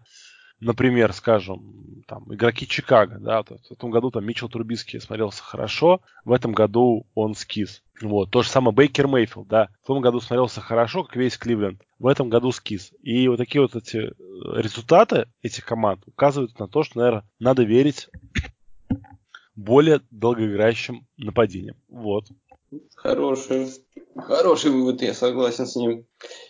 например, скажем, там, игроки Чикаго, да, в этом году там Митчел Трубиский смотрелся хорошо, в этом году он скис. Вот, то же самое Бейкер Мейфилд, да, в том году смотрелся хорошо, как весь Кливленд, в этом году скис. И вот такие вот эти э, результаты этих команд указывают на то, что, наверное, надо верить более долгоиграющим нападениям. Вот. Хороший, хороший вывод, я согласен с ним.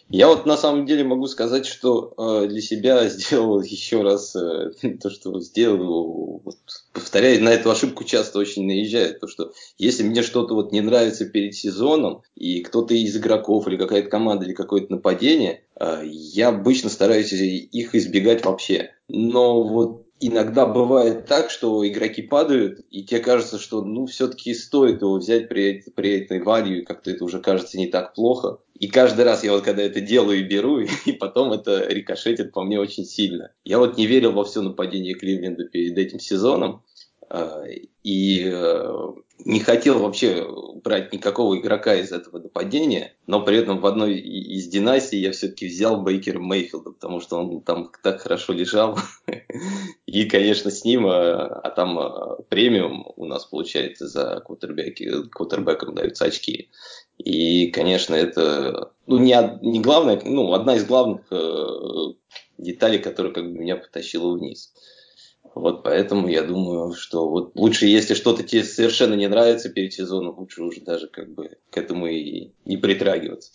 Я вот на самом деле могу сказать, что э, для себя сделал еще раз э, то, что сделал. Вот, повторяю, на эту ошибку часто очень наезжает. То, что если мне что-то вот не нравится перед сезоном, и кто-то из игроков, или какая-то команда, или какое-то нападение, э, я обычно стараюсь их избегать вообще. Но вот иногда бывает так, что игроки падают, и тебе кажется, что ну все-таки стоит его взять при, при этой валью, как-то это уже кажется не так плохо. И каждый раз я вот когда это делаю и беру, и потом это рикошетит по мне очень сильно. Я вот не верил во все нападение Кливленда перед этим сезоном, и э, не хотел вообще брать никакого игрока из этого нападения, но при этом в одной из династий я все-таки взял Бейкера Мейфилда, потому что он там так хорошо лежал. И, конечно, с ним, а, а там а, премиум у нас получается за квотербеки, квотербеком даются очки. И, конечно, это ну, не, не главное, ну, одна из главных э, деталей, которая как бы меня потащила вниз. Вот поэтому я думаю, что вот лучше, если что-то тебе совершенно не нравится перед сезоном, лучше уже даже как бы к этому и не притрагиваться.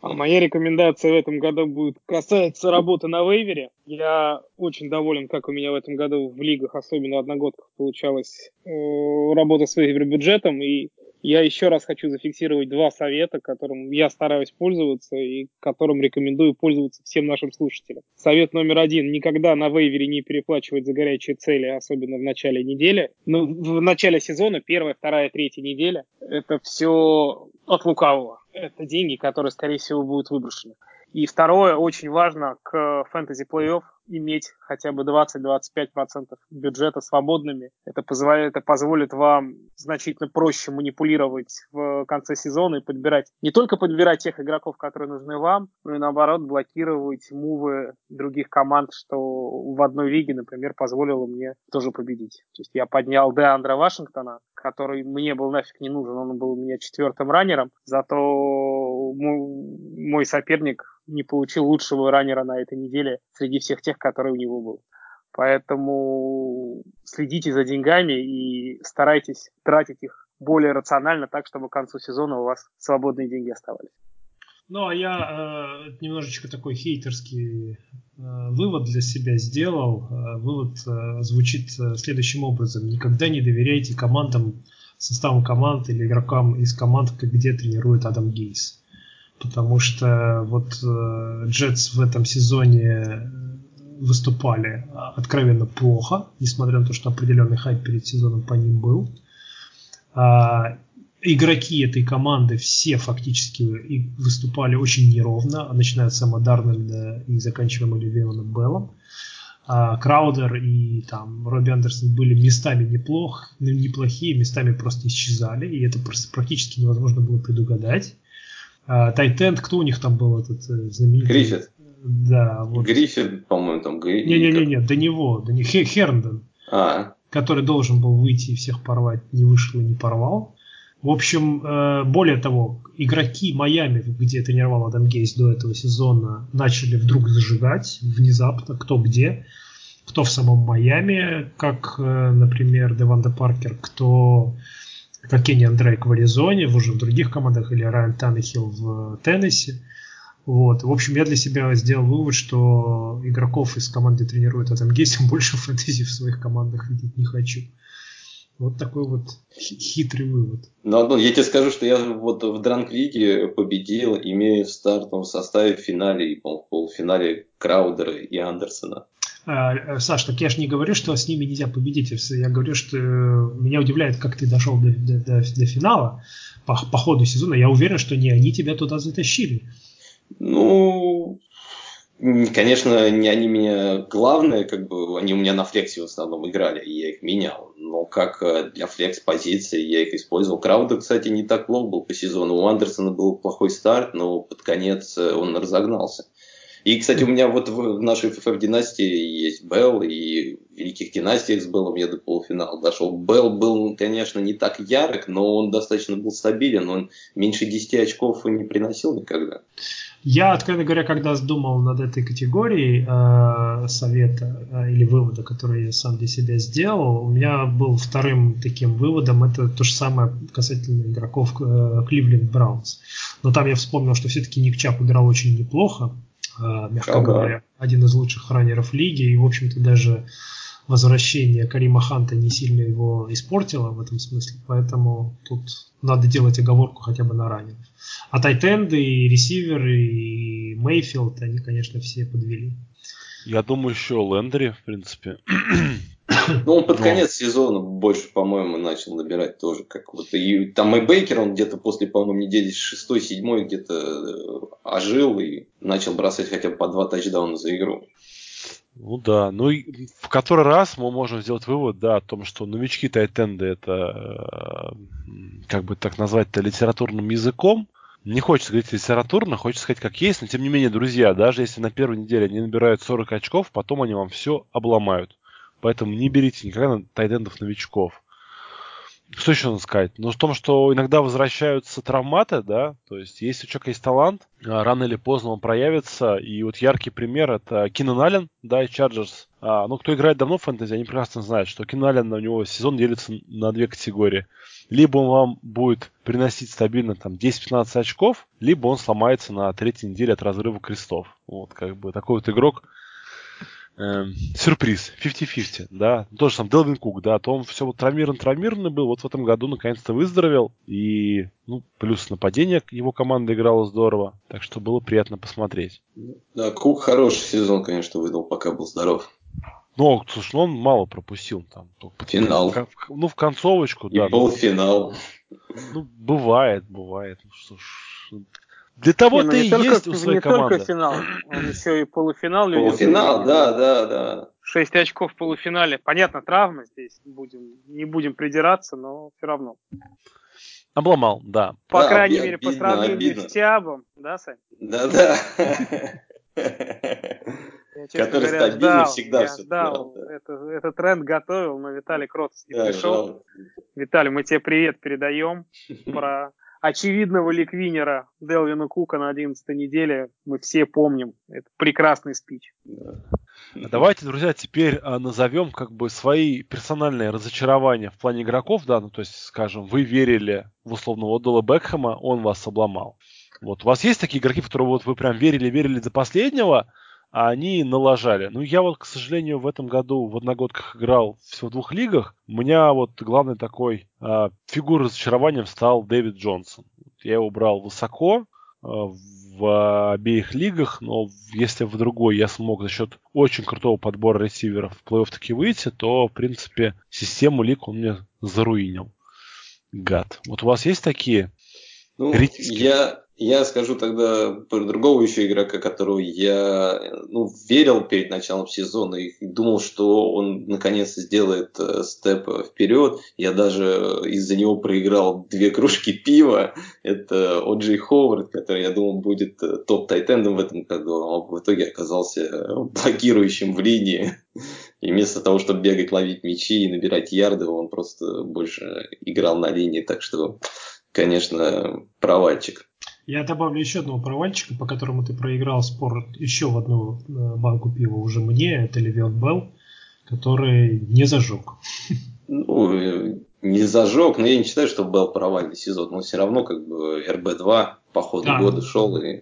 А моя рекомендация в этом году будет касается работы на вейвере. Я очень доволен, как у меня в этом году в лигах, особенно в одногодках, получалась э, работа с вейвер бюджетом. И я еще раз хочу зафиксировать два совета, которым я стараюсь пользоваться и которым рекомендую пользоваться всем нашим слушателям. Совет номер один. Никогда на вейвере не переплачивать за горячие цели, особенно в начале недели. Ну, в начале сезона, первая, вторая, третья неделя, это все от лукавого. Это деньги, которые, скорее всего, будут выброшены. И второе, очень важно к фэнтези плей-офф иметь хотя бы 20-25% бюджета свободными. Это позволяет, это позволит вам значительно проще манипулировать в конце сезона и подбирать, не только подбирать тех игроков, которые нужны вам, но и наоборот блокировать мувы других команд, что в одной лиге, например, позволило мне тоже победить. То есть я поднял Деандра Вашингтона, который мне был нафиг не нужен, он был у меня четвертым раннером, зато мой соперник не получил лучшего раннера на этой неделе среди всех тех, которые у него был. Поэтому следите за деньгами и старайтесь тратить их более рационально, так, чтобы к концу сезона у вас свободные деньги оставались. Ну, а я э, немножечко такой хейтерский э, вывод для себя сделал. Э, вывод э, звучит э, следующим образом. Никогда не доверяйте командам, составам команд или игрокам из команд, где тренирует Адам Гейс потому что вот Джетс в этом сезоне выступали откровенно плохо, несмотря на то, что определенный хайп перед сезоном по ним был. А, игроки этой команды все фактически выступали очень неровно, начиная с Сэма Дарнольда и заканчивая Оливионом Беллом. А, Краудер и там Робби Андерсон были местами неплох, неплохие, местами просто исчезали, и это практически невозможно было предугадать. А, Тайтенд, кто у них там был этот э, знаменитый? Гриффит. Да, вот. Гриффит, по-моему, там. Не-не-не, до него, до него. Херндон. А. Который должен был выйти и всех порвать, не вышел и не порвал. В общем, э, более того, игроки Майами, где тренировал Адам Гейс до этого сезона, начали вдруг зажигать внезапно, кто где. Кто в самом Майами, как, э, например, Деванда Паркер, кто как Кенни Андрейк в Аризоне, уже в других командах, или Райан Таннехилл в Теннесси. Вот. В общем, я для себя сделал вывод, что игроков из команды тренирует Адам Гейсим больше фэнтези в своих командах видеть не хочу. Вот такой вот хитрый вывод. Ну, ну, я тебе скажу, что я вот в Дранк-лиге победил, имея в стартовом составе в финале и в полуфинале Краудера и Андерсона. А, Саш, так я же не говорю, что с ними нельзя победить. Я говорю, что меня удивляет, как ты дошел до, до, до, до финала по, по ходу сезона. Я уверен, что не они тебя туда затащили. Ну, Конечно, не они меня главные, как бы они у меня на флексе в основном играли, и я их менял. Но как э, для флекс позиции я их использовал. Крауда, кстати, не так плохо был по сезону. У Андерсона был плохой старт, но под конец э, он разогнался. И, кстати, у меня вот в нашей FFF династии есть Белл, и в Великих династиях с Беллом я до полуфинала дошел. Белл был, конечно, не так ярок, но он достаточно был стабилен, он меньше 10 очков не приносил никогда. Я, откровенно говоря, когда думал над этой категорией э, совета э, или вывода, который я сам для себя сделал, у меня был вторым таким выводом, это то же самое касательно игроков Кливленд э, Браунс. Но там я вспомнил, что все-таки Ник Чап играл очень неплохо, мягко ага. говоря, один из лучших раннеров лиги, и, в общем-то, даже возвращение Карима Ханта не сильно его испортило в этом смысле, поэтому тут надо делать оговорку хотя бы на раннеров. А тайтенды и ресиверы и Мейфилд, они, конечно, все подвели. Я думаю, еще Лендри, в принципе. Ну, он под конец сезона больше, по-моему, начал набирать тоже. Как вот и там и Бейкер, он где-то после, по-моему, недели шестой, седьмой где-то э, ожил и начал бросать хотя бы по два тачдауна за игру. Ну да, ну и в который раз мы можем сделать вывод, да, о том, что новички тайтенды это, э, как бы так назвать-то, литературным языком. Не хочется говорить литературно, хочется сказать как есть, но тем не менее, друзья, даже если на первой неделе они набирают 40 очков, потом они вам все обломают. Поэтому не берите никогда тайтендов новичков. Что еще надо сказать? Ну, в том, что иногда возвращаются травматы, да, то есть если у человека есть талант, а, рано или поздно он проявится, и вот яркий пример это Кинан Аллен, да, и Чарджерс. А, ну, кто играет давно в фэнтези, они прекрасно знают, что Кинан Аллен, у него сезон делится на две категории. Либо он вам будет приносить стабильно там 10-15 очков, либо он сломается на третьей неделе от разрыва крестов. Вот, как бы такой вот игрок, э, сюрприз, 50-50, да. Тоже сам Делвин Кук, да, то он все вот травмирован, травмированный был, вот в этом году наконец-то выздоровел, и, ну, плюс нападение его команда играла здорово, так что было приятно посмотреть. Да, Кук хороший сезон, конечно, выдал, пока был здоров. Ну, слушай, ну он мало пропустил там. Финал. В, ну, в концовочку, и да. полуфинал. Ну, бывает, бывает. Ну, что ж, для того ты и только, есть у своей не команды. Не только финал, он еще и полуфинал. Полуфинал, да, да, да. Шесть очков в полуфинале. Понятно, травмы здесь будем, не будем придираться, но все равно. Обломал, да. По да, крайней обидно, мере, по сравнению обидно. с Тиабом, да, Сань? Да, да. Который говоря, стабильно ждал, всегда я все ждал. да. Это, этот тренд готовил, но Виталий Кротос не Да, пришел. жалко. Виталий, мы тебе привет передаем. Про очевидного ликвинера Делвина Кука на 11 неделе мы все помним. Это прекрасный спич. Давайте, друзья, теперь а, назовем как бы свои персональные разочарования в плане игроков, да, ну то есть, скажем, вы верили в условного Одола Бекхэма, он вас обломал. Вот у вас есть такие игроки, в которые вот вы прям верили, верили до последнего, а они налажали. Ну, я вот, к сожалению, в этом году в одногодках играл всего в двух лигах. У меня вот главный такой э, фигурой разочарованием стал Дэвид Джонсон. Я его брал высоко э, в обеих лигах, но если в другой я смог за счет очень крутого подбора ресиверов в плей-офф таки выйти, то, в принципе, систему лиг он мне заруинил. Гад. Вот у вас есть такие ну, я, я скажу тогда про другого еще игрока, которого я ну, верил перед началом сезона и думал, что он наконец сделает э, степ вперед. Я даже из-за него проиграл две кружки пива. Это Оджей Ховард, который, я думал, будет э, топ-тайтендом в этом году, а в итоге оказался блокирующим в линии. И вместо того, чтобы бегать, ловить мячи и набирать ярды, он просто больше играл на линии. Так что, конечно, провальчик. Я добавлю еще одного провальчика, по которому ты проиграл спор еще в одну э, банку пива уже мне, это Левион Белл, который не зажег. Ну, э, не зажег, но я не считаю, что был провальный сезон. Но все равно как бы РБ-2 по ходу да, года шел. И...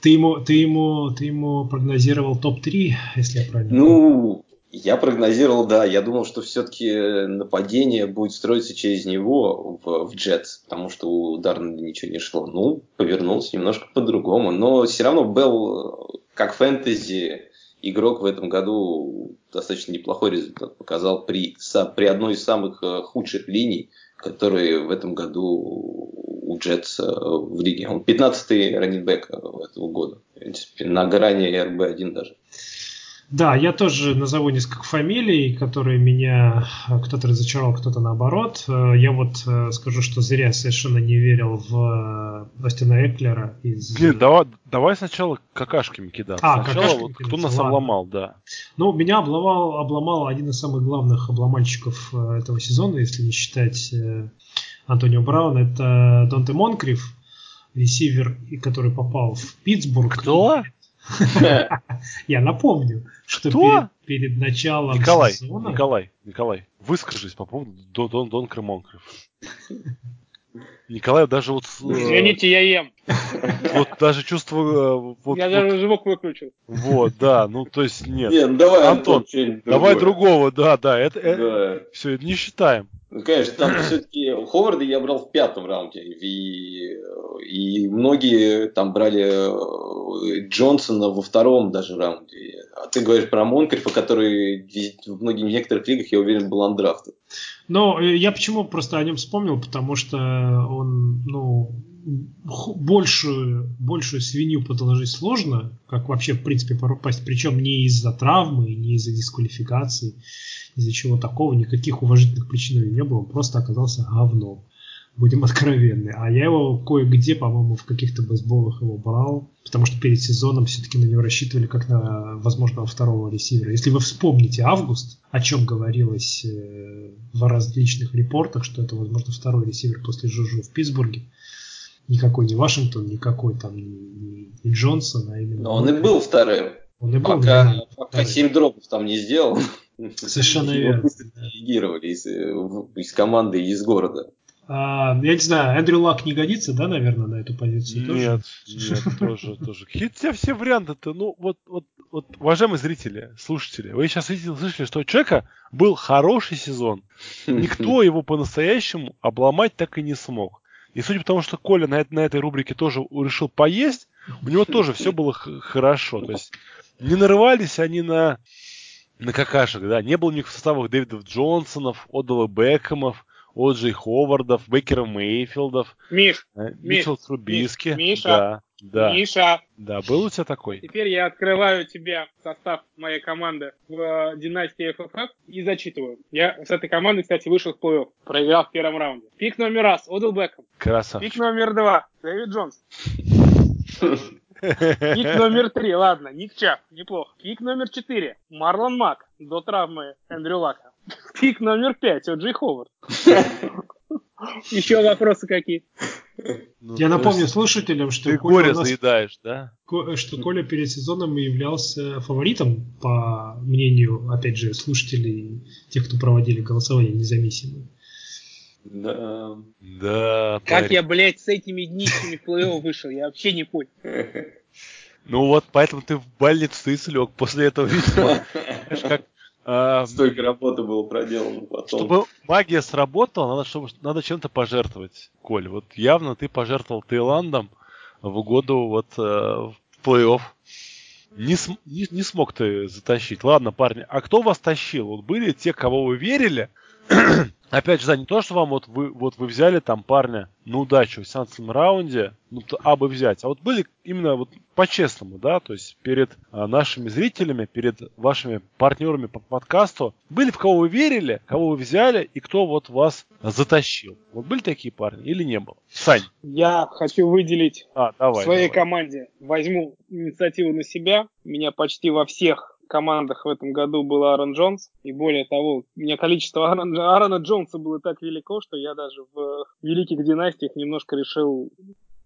Ты ему, ты, ему, ты ему прогнозировал топ-3, если я правильно Ну, я прогнозировал, да. Я думал, что все-таки нападение будет строиться через него в, в Джетс, потому что у Дарнольда ничего не шло. Ну, повернулся немножко по-другому. Но все равно Белл, как фэнтези, игрок в этом году достаточно неплохой результат показал при, при одной из самых э, худших линий, которые в этом году у Джетс в лиге. Он 15-й раннинбэк этого года. На грани РБ-1 даже. Да, я тоже назову несколько фамилий, которые меня кто-то разочаровал, кто-то наоборот. Э, я вот э, скажу, что зря совершенно не верил в э, Остина Эклера из... Блин, давай, давай сначала какашками кидаться. А, сначала какашками вот, кто нас ладно. обломал, да. Ну, меня обломал, обломал один из самых главных обломальщиков этого сезона, если не считать Антонио Брауна, это Донте Монкриф, ресивер, который попал в Питтсбург. Кто? Я напомню, что перед, перед началом Николай, сезона... Николай, Николай, выскажись по поводу Дон, Дон, Кремонкрев. Николай даже вот... Э, Извините, я ем. Вот даже чувство... Э, вот, я вот, даже звук выключил. Вот, да, ну то есть нет. Нет, ну, давай, Антон, Антон давай другого, да, да, это, да. это все, это не считаем. Ну, конечно, там все-таки Ховарда я брал в пятом раунде. И, и многие там брали э, Джонсона во втором даже раунде. А ты говоришь про Монкрифа, который в многих некоторых лигах, я уверен, был андрафтом. Ну, я почему просто о нем вспомнил, потому что он, ну, большую, большую свинью подложить сложно, как вообще, в принципе, попасть, причем не из-за травмы, не из-за дисквалификации из-за чего такого, никаких уважительных причин не было, он просто оказался говном. Будем откровенны. А я его кое-где, по-моему, в каких-то бейсболах его брал, потому что перед сезоном все-таки на него рассчитывали как на возможного второго ресивера. Если вы вспомните август, о чем говорилось э, в различных репортах, что это, возможно, второй ресивер после Жужу в Питтсбурге, никакой не Вашингтон, никакой там не, не Джонсон, а именно... Но он и был вторым. Он и был пока, пока 7 дропов там не сделал. Совершенно верно. Реагировали из, из команды из города. А, я не знаю, Эндрю Лак не годится, да, наверное, на эту позицию нет, тоже? Нет, тоже, тоже. Какие-то все варианты-то, ну, вот, вот, вот, уважаемые зрители, слушатели, вы сейчас слышали, что у человека был хороший сезон. Никто его по-настоящему обломать так и не смог. И судя по тому, что Коля на, на этой рубрике тоже решил поесть, у него тоже все было хорошо. То есть не нарывались они на на какашек, да. Не было у них в составах Дэвидов Джонсонов, Одала Бекхэмов, Оджей Ховардов, Беккера Мейфилдов, Миш, э, Митчелл Трубиски. Миша, да, да, Миша. Да, был у тебя такой? Теперь я открываю тебе состав моей команды в э, династии FFF и зачитываю. Я с этой командой, кстати, вышел в плей-офф, проиграл в первом раунде. Пик номер раз, Одел Бекхэм. Красавчик. Пик номер два, Дэвид Джонс. Кик номер три, ладно, Ник Чап, неплохо. Кик номер четыре, Марлон Мак, до травмы Эндрю Лака. Кик номер пять, О'Джей Ховард. Еще вопросы какие? Ну, Я напомню слушателям, что ты Коля горе нас... заедаешь, да? Что Коля перед сезоном являлся фаворитом, по мнению, опять же, слушателей, тех, кто проводили голосование независимые. Да. Да. Как парень. я, блядь, с этими днищами в плей вышел, я вообще не понял. Ну вот, поэтому ты в больницу и слег после этого, видимо. Как, Столько работы было проделано потом. Чтобы магия сработала, надо, чтобы, надо чем-то пожертвовать, Коль. Вот явно ты пожертвовал Таиландом в угоду вот э, в плей-офф. Не, см, не, не смог ты затащить. Ладно, парни, а кто вас тащил? Вот были те, кого вы верили, Опять же, да, не то, что вам вот вы, вот вы взяли там парня на удачу в 17 раунде, ну, то, а бы взять, а вот были именно вот по-честному, да, то есть перед а, нашими зрителями, перед вашими партнерами по подкасту, были в кого вы верили, кого вы взяли и кто вот вас затащил. Вот были такие парни или не было? Сань. Я хочу выделить а, давай, в своей давай. команде, возьму инициативу на себя, меня почти во всех командах в этом году был Аарон Джонс. И более того, у меня количество Аарона, Аарона Джонса было так велико, что я даже в великих династиях немножко решил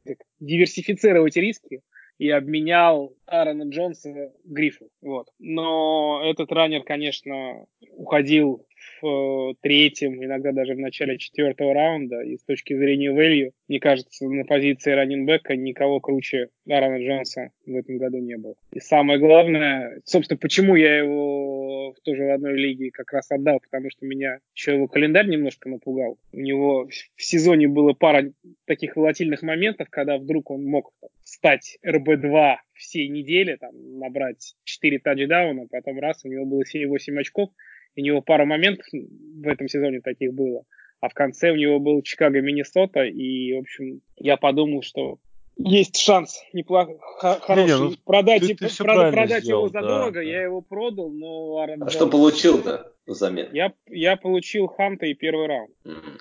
как, диверсифицировать риски и обменял Аарона Джонса Грифу. Вот. Но этот раннер, конечно, уходил в третьем, иногда даже в начале четвертого раунда. И с точки зрения value, мне кажется, на позиции раннинбека никого круче Аарона Джонса в этом году не было. И самое главное, собственно, почему я его в одной лиге как раз отдал, потому что меня еще его календарь немножко напугал. У него в сезоне было пара таких волатильных моментов, когда вдруг он мог стать РБ-2 всей недели, там, набрать 4 тачдауна, потом раз, у него было 7-8 очков, у него пара моментов в этом сезоне таких было. А в конце у него был Чикаго, Миннесота, и, в общем, я подумал, что есть шанс неплохо, хороший. Не, не, ну, продать ты, ты прод, продать сделал, его задорого, да, я его продал, но... Аарон а Джонс... что получил-то взамен? Я, я получил Ханта и первый раунд.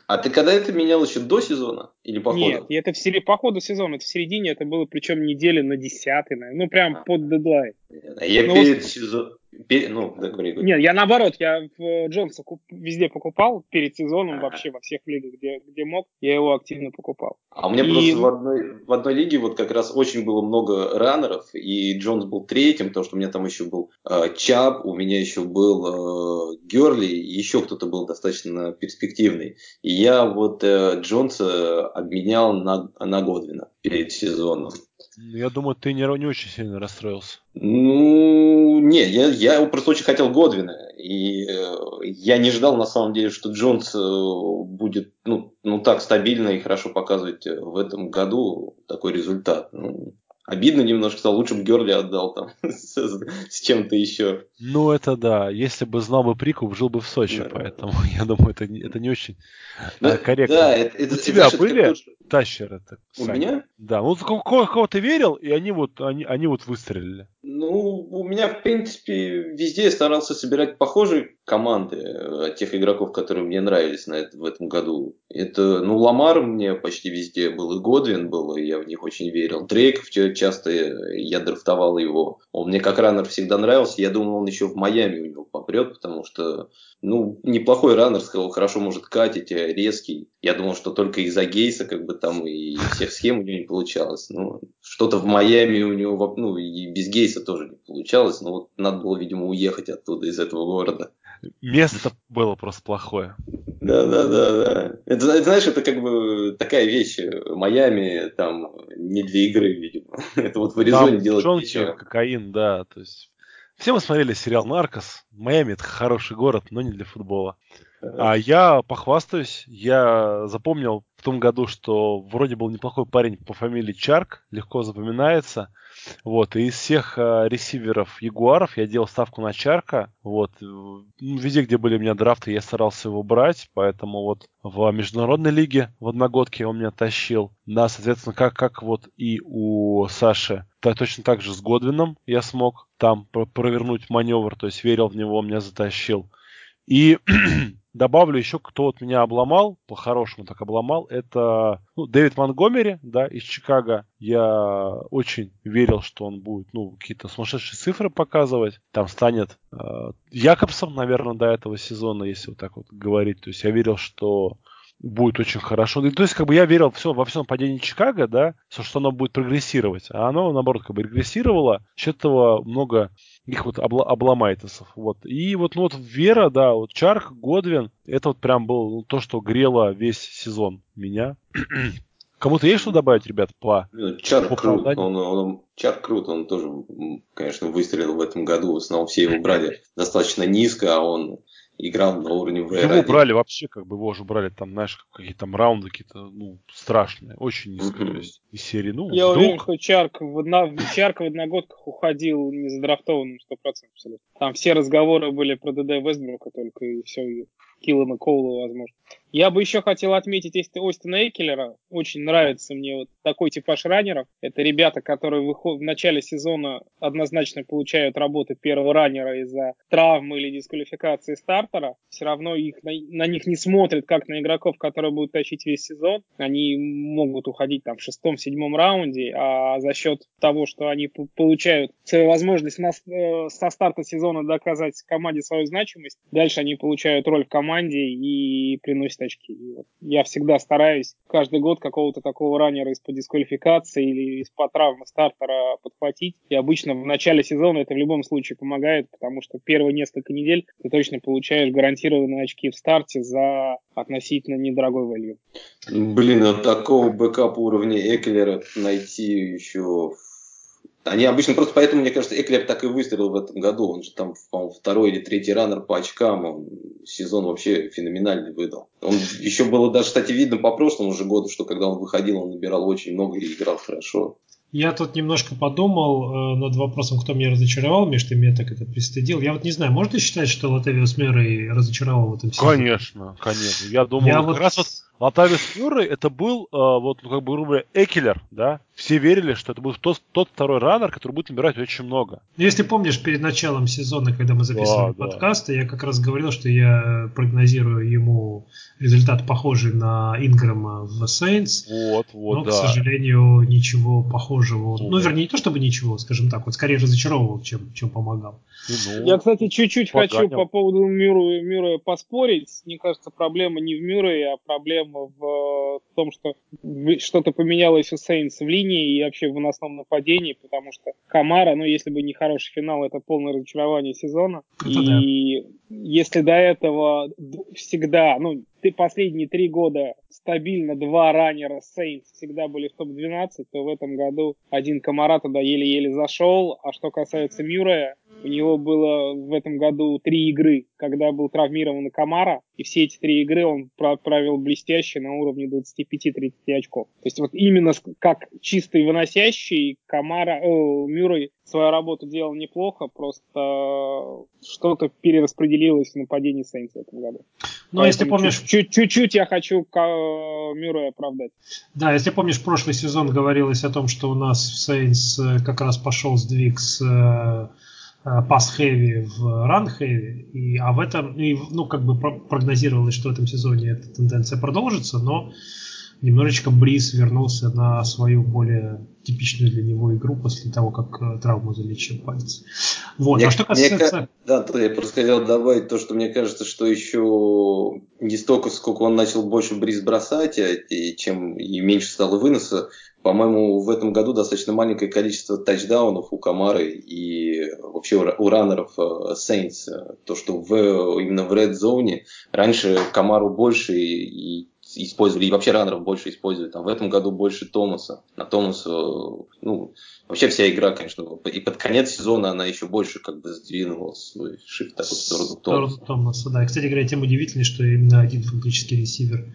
А ты когда это менял еще до сезона или по ходу? Нет, это в сери... по ходу сезона, это в середине, это было причем недели на десятый, ну прям а. под дедлайн. А я ну, перед сезоном ну, да, говори, говори. Нет, я наоборот, я в Джонса куп, везде покупал перед сезоном А-а-а. вообще во всех лигах, где, где мог, я его активно покупал. А у меня и... просто в одной, в одной лиге вот как раз очень было много раннеров, и Джонс был третьим, потому что у меня там еще был э, Чаб, у меня еще был э, Герли, и еще кто-то был достаточно перспективный. И я вот э, Джонса обменял на, на Годвина перед сезоном. Я думаю, ты не, не очень сильно расстроился. Ну, не, я, я просто очень хотел Годвина. И э, я не ждал, на самом деле, что Джонс э, будет ну, ну так стабильно и хорошо показывать в этом году такой результат. Ну, Обидно немножко стало, лучше бы Герли отдал там с, с чем-то еще. Ну, это да. Если бы знал бы прикуп, жил бы в Сочи, да. поэтому я думаю, это, это не очень да, корректно. Да, это, это, У тебя это, были это, тащеры? У Саня? меня? Да. Ну, кого, ты верил, и они вот, они, они вот выстрелили. Ну, у меня, в принципе, везде я старался собирать похожие команды от э, тех игроков, которые мне нравились на это, в этом году. Это, ну, Ламар мне почти везде был, и Годвин был, и я в них очень верил. Дрейков часто я драфтовал его. Он мне как раннер всегда нравился. Я думал, он еще в Майами у него попрет, потому что, ну, неплохой раннер, хорошо может катить, э, резкий. Я думал, что только из-за Гейса, как бы там и всех схем у него не получалось. Ну, что-то в Майами у него, ну, и без Гейса тоже не получалось. Но вот надо было, видимо, уехать оттуда, из этого города. Место было просто плохое. Да, да, да, да. Это, это, знаешь, это как бы такая вещь. Майами там не для игры, видимо. Это вот в Аризоне делать Джонки, ничего. кокаин, да. То есть все мы смотрели сериал Наркос. Майами это хороший город, но не для футбола. А я похвастаюсь, я запомнил в том году, что вроде был неплохой парень по фамилии Чарк, легко запоминается. Вот, и из всех э, ресиверов Ягуаров я делал ставку на Чарка. Вот, везде, где были у меня драфты, я старался его брать, поэтому вот в международной лиге в одногодке он меня тащил. Да, соответственно, как, как вот и у Саши, то точно так же с Годвином я смог там провернуть маневр, то есть верил в него, меня затащил. И добавлю еще, кто вот меня обломал, по-хорошему так обломал, это ну, Дэвид Монгомери, да, из Чикаго. Я очень верил, что он будет, ну, какие-то сумасшедшие цифры показывать. Там станет э, Якобсом, наверное, до этого сезона, если вот так вот говорить. То есть я верил, что будет очень хорошо. то есть, как бы я верил все, во всем падении Чикаго, да, что оно будет прогрессировать. А оно, наоборот, как бы регрессировало. Счет этого много их вот обла- обломайтесов. Вот. И вот, ну вот вера, да, вот Чарк, Годвин, это вот прям было то, что грело весь сезон меня. Кому-то есть что добавить, ребят, по ну, Чарк по крут, он, он, Чарк крут, он тоже, конечно, выстрелил в этом году. В основном все его брали достаточно низко, а он играл на уровне VR. Его брали вообще, как бы его уже брали там, знаешь, какие-то там раунды какие-то, ну, страшные, очень низко, mm-hmm. то есть из серии, ну, Я вдруг... уверен, что Чарк в, одно... Чарк в одногодках уходил не задрафтованным 100% абсолютно. Там все разговоры были про ДД Вестбрука только, и все, и Киллана Коула, возможно. Я бы еще хотел отметить если Остина Экелера. Очень нравится мне вот такой типаж раннеров. Это ребята, которые в начале сезона однозначно получают работу первого раннера из-за травмы или дисквалификации стартера. Все равно их, на, на них не смотрят как на игроков, которые будут тащить весь сезон. Они могут уходить там в шестом-седьмом раунде, а за счет того, что они получают возможность на, э, со старта сезона доказать команде свою значимость, дальше они получают роль в команде и приносят очки. И вот я всегда стараюсь каждый год какого-то такого раннера из-под дисквалификации или из-под травмы стартера подхватить. И обычно в начале сезона это в любом случае помогает, потому что первые несколько недель ты точно получаешь гарантированные очки в старте за относительно недорогой value. Блин, а такого бэкапа уровня Эклера найти еще они обычно просто поэтому, мне кажется, Эклер так и выстрелил в этом году. Он же там, по-моему, второй или третий раннер по очкам. Он сезон вообще феноменальный выдал. Он еще было даже, кстати, видно по прошлому же году, что когда он выходил, он набирал очень много и играл хорошо. Я тут немножко подумал э, над вопросом, кто меня разочаровал, Миш, ты меня так это пристыдил. Я вот не знаю, можно считать, что Латавиус Мерой разочаровал в этом сезоне? Конечно, конечно. Я думаю, Я как вот... раз вот Латавис Мюррей это был, э, вот, ну, как бы, грубо говоря, Экелер, да? Все верили, что это был тот, тот второй раннер, который будет набирать очень много. Ну, если помнишь, перед началом сезона, когда мы записывали да, подкасты, да. я как раз говорил, что я прогнозирую ему результат похожий на Инграма в Saints. Вот, вот, но, да. к сожалению, ничего похожего. Вот. Ну, вернее, не то чтобы ничего, скажем так, вот скорее разочаровывал, чем, чем помогал. Ну, я, кстати, чуть-чуть хочу по поводу Мюра, Мюра поспорить. Мне кажется, проблема не в Мюре, а проблема в том, что что-то поменялось у Сейнс в линии и вообще в выносном нападении, потому что Камара, ну, если бы не хороший финал, это полное разочарование сезона. Это и да. Если до этого всегда, ну, ты последние три года стабильно два раннера Сейнс всегда были в топ-12, то в этом году один Камара тогда еле-еле зашел. А что касается Мюррея, у него было в этом году три игры, когда был травмирован Камара, и все эти три игры он провел блестяще на уровне 25-30 очков. То есть вот именно как чистый выносящий Камара, э, Мюррей свою работу делал неплохо, просто что-то перераспределилось в нападении Сейнс в этом году. Ну, а если помнишь... Чуть-чуть я хочу Мюррея оправдать. Да, если помнишь, прошлый сезон говорилось о том, что у нас в Сейнс э, как раз пошел сдвиг с э, пас-хэви в ран-хэви, и, а в этом, и, ну, как бы прогнозировалось, что в этом сезоне эта тенденция продолжится, но немножечко Бриз вернулся на свою более типичную для него игру после того, как э, травму залечил палец. Вот. Мне, а что касается... Мне, да, я просто хотел добавить то, что мне кажется, что еще не столько, сколько он начал больше Бриз бросать, а, и чем и меньше стало выноса, по-моему, в этом году достаточно маленькое количество тачдаунов у Камары и вообще у раннеров э, Saints. То, что в, именно в Red Zone раньше Камару больше и, использовали, и вообще раннеров больше используют. А в этом году больше Томаса. На Томаса, ну, вообще вся игра, конечно, и под конец сезона она еще больше как бы сдвинула свой шифт такой в сторону Томаса. Томаса, да. И, кстати говоря, тем удивительнее, что именно один фактически ресивер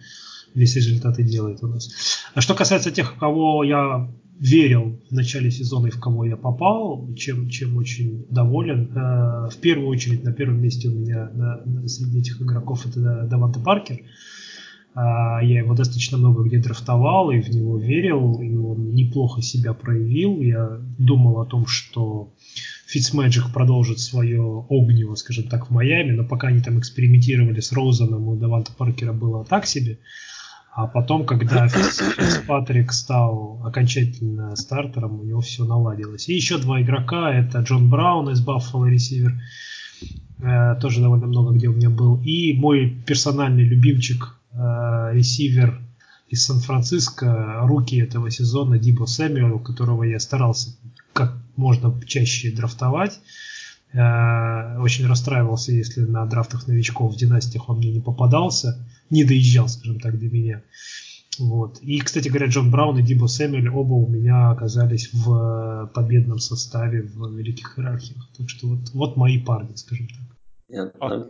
весь результаты делает у нас. А что касается тех, в кого я верил в начале сезона и в кого я попал, чем, чем очень доволен. Э, в первую очередь на первом месте у меня на, на, среди этих игроков это Даванте Паркер. А, я его достаточно много где драфтовал и в него верил, и он неплохо себя проявил. Я думал о том, что Fitzmagic продолжит свое огниво, скажем так, в Майами, но пока они там экспериментировали с Роузаном, у Даванта Паркера было так себе. А потом, когда Патрик стал окончательно стартером, у него все наладилось. И еще два игрока, это Джон Браун из Баффало ресивер, э, тоже довольно много где у меня был. И мой персональный любимчик, ресивер из Сан-Франциско, руки этого сезона Дибо Сэмюэл, которого я старался как можно чаще драфтовать. Э, очень расстраивался, если на драфтах новичков в династиях он мне не попадался, не доезжал, скажем так, до меня. Вот. И, кстати говоря, Джон Браун и Дибо Сэмюэль оба у меня оказались в победном составе в великих иерархиях. Так что вот, вот мои парни, скажем так. А,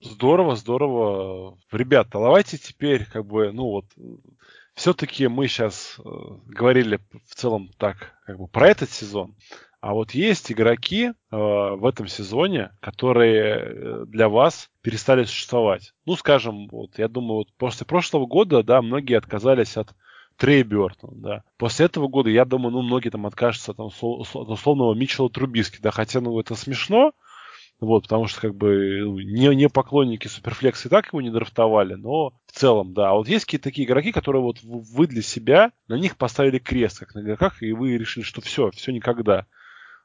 здорово, здорово. Ребята, давайте теперь как бы, ну вот, все-таки мы сейчас э, говорили в целом так как бы про этот сезон. А вот есть игроки э, в этом сезоне, которые э, для вас перестали существовать. Ну, скажем, вот я думаю, вот после прошлого года, да, многие отказались от Трей Бертона, да. После этого года, я думаю, ну, многие там откажутся там, от условного Митчелла Трубиски, да, хотя, ну, это смешно, вот, потому что, как бы, не, не поклонники Суперфлекса и так его не драфтовали, но в целом, да. А вот есть какие-то такие игроки, которые вот вы для себя, на них поставили крест, как на игроках, и вы решили, что все, все никогда.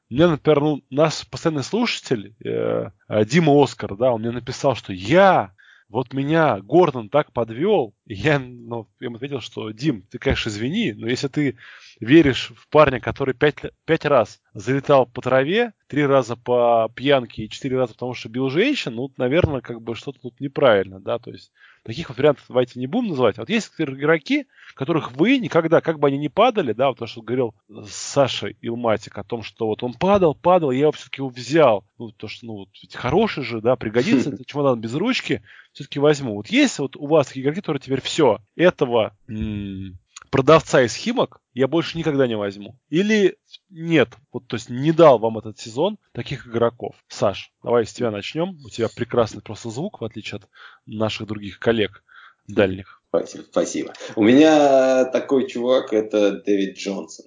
Мне, например, ну, наш постоянный слушатель, э, э, Дима Оскар, да, он мне написал, что я вот меня Гордон так подвел, и я ну, ему ответил, что Дим, ты, конечно, извини, но если ты веришь в парня, который пять, пять раз залетал по траве, три раза по пьянке и четыре раза потому что бил женщин, ну, наверное, как бы что-то тут неправильно, да, то есть таких вот вариантов давайте не будем называть. Вот есть игроки, которых вы никогда, как бы они ни падали, да, вот то, что говорил Саша Илматик о том, что вот он падал, падал, я его все-таки его взял. Ну, то, что, ну, вот, ведь хороший же, да, пригодится, это чемодан без ручки, все-таки возьму. Вот есть вот у вас такие игроки, которые теперь все, этого м- продавца из Химок я больше никогда не возьму. Или нет, вот то есть не дал вам этот сезон таких игроков. Саш, давай с тебя начнем. У тебя прекрасный просто звук, в отличие от наших других коллег дальних. Спасибо. У меня такой чувак, это Дэвид Джонсон.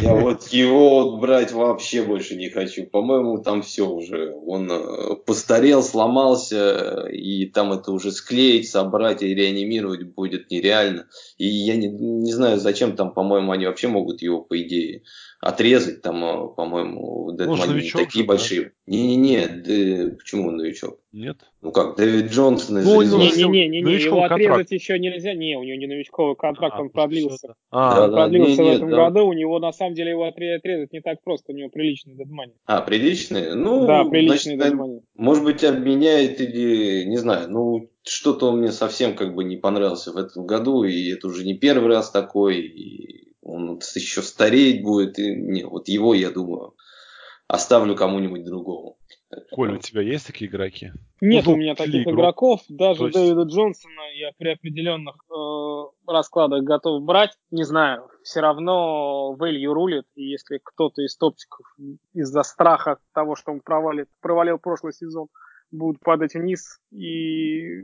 Я вот его брать вообще больше не хочу. По-моему, там все уже. Он э, постарел, сломался, и там это уже склеить, собрать и реанимировать будет нереально. И я не, не знаю, зачем там, по-моему, они вообще могут его, по идее, отрезать. Там, э, по-моему, Может, не такие же, большие. Не-не-не, да, почему он новичок? Нет. Ну как, Дэвид Джонсон из ну, Не-не-не, его отрезать контракт. еще нельзя. Не, у него не новичковый контракт, а, он продлился. А, он да, продлился да, в этом нет, году, у него на самом деле его отрезать не так просто, у него приличный дедмани. А, приличный? Ну, да, приличный дедмани. Может быть, обменяет или, не знаю, ну, что-то он мне совсем как бы не понравился в этом году, и это уже не первый раз такой, и он еще стареть будет, и не, вот его, я думаю, оставлю кому-нибудь другому. Коль, у тебя есть такие игроки? Нет ну, у меня таких игрок. игроков. Даже есть... Дэвида Джонсона я при определенных э, раскладах готов брать. Не знаю, все равно Вэлью рулит. И если кто-то из топчиков из-за страха того, что он провалит, провалил прошлый сезон, будет падать вниз и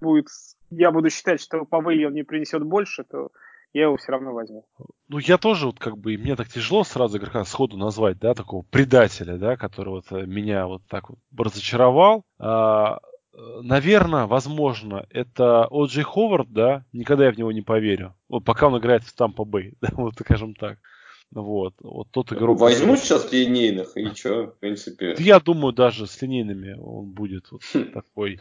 будет, я буду считать, что по Вэлью он не принесет больше, то я его все равно возьму. Ну, я тоже вот как бы, мне так тяжело сразу игрока сходу назвать, да, такого предателя, да, который вот э, меня вот так вот разочаровал. А, э, наверное, возможно, это О'Джей Ховард, да, никогда я в него не поверю. Вот пока он играет в Тампа Бэй, да, вот скажем так. Вот, вот тот игрок. Возьму сейчас линейных и что, в принципе. Я думаю, даже с линейными он будет вот хм. такой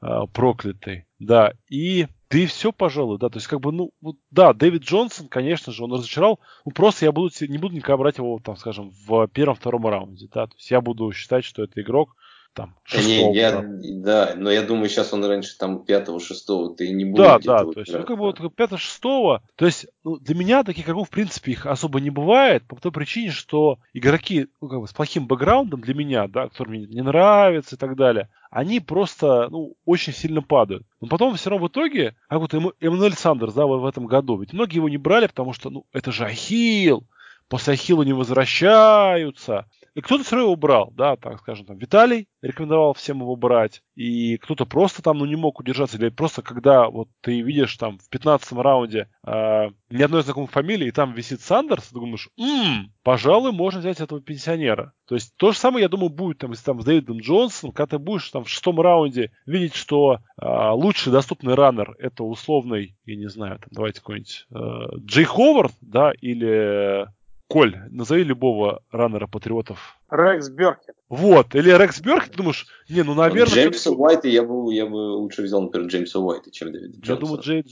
а, проклятый. Да, и ты все, пожалуй, да, то есть как бы, ну, вот, да, Дэвид Джонсон, конечно же, он разочаровал, ну, просто я буду, не буду никогда брать его, там, скажем, в первом-втором раунде, да, то есть я буду считать, что это игрок, там. Не, я, да, но я думаю, сейчас он раньше там пятого, шестого, ты не будешь. Да, да, то есть, ну, как бы вот пятого, шестого, то есть, ну, для меня таких игроков, в принципе, их особо не бывает, по той причине, что игроки, ну, как бы, с плохим бэкграундом для меня, да, которые мне не нравятся и так далее, они просто, ну, очень сильно падают. Но потом все равно в итоге, как вот Эммануэль Сандерс, да, в этом году, ведь многие его не брали, потому что, ну, это же Ахилл, после Ахилла не возвращаются. И кто-то все равно его брал, да, так скажем, там, Виталий рекомендовал всем его брать, и кто-то просто там, ну, не мог удержаться, или просто когда вот ты видишь там в 15 раунде э, ни одной знакомой фамилии, и там висит Сандерс, ты думаешь, ммм, пожалуй, можно взять этого пенсионера. То есть то же самое, я думаю, будет там, если там с Дэвидом Джонсоном, когда ты будешь там в шестом раунде видеть, что э, лучший доступный раннер это условный, я не знаю, там, давайте какой-нибудь э, Джей Ховард, да, или Коль, назови любого раннера патриотов. Рекс Беркет. Вот, или Рекс Беркет, ты думаешь, не, ну, наверное... Джеймса Уайта я бы, я бы лучше взял, например, Джеймса Уайта, чем Дэвида Джонса. Я думаю, Джей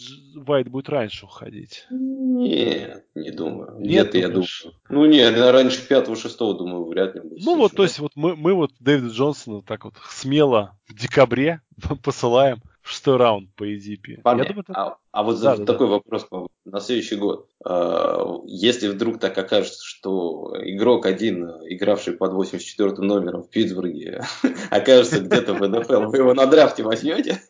Уайт будет раньше уходить. Нет, не думаю. Нет, я думаю. Ну, нет, раньше пятого-шестого, думаю, вряд ли будет. Ну, вот, то есть, вот мы, мы вот Дэвида Джонсона так вот смело в декабре посылаем шестой раунд по EDP. Парни, думаю, это... а, а вот да, такой да. вопрос на следующий год. А, если вдруг так окажется, что игрок один, игравший под 84 номером в Питтсбурге, окажется где-то в НФЛ, вы его на драфте возьмете?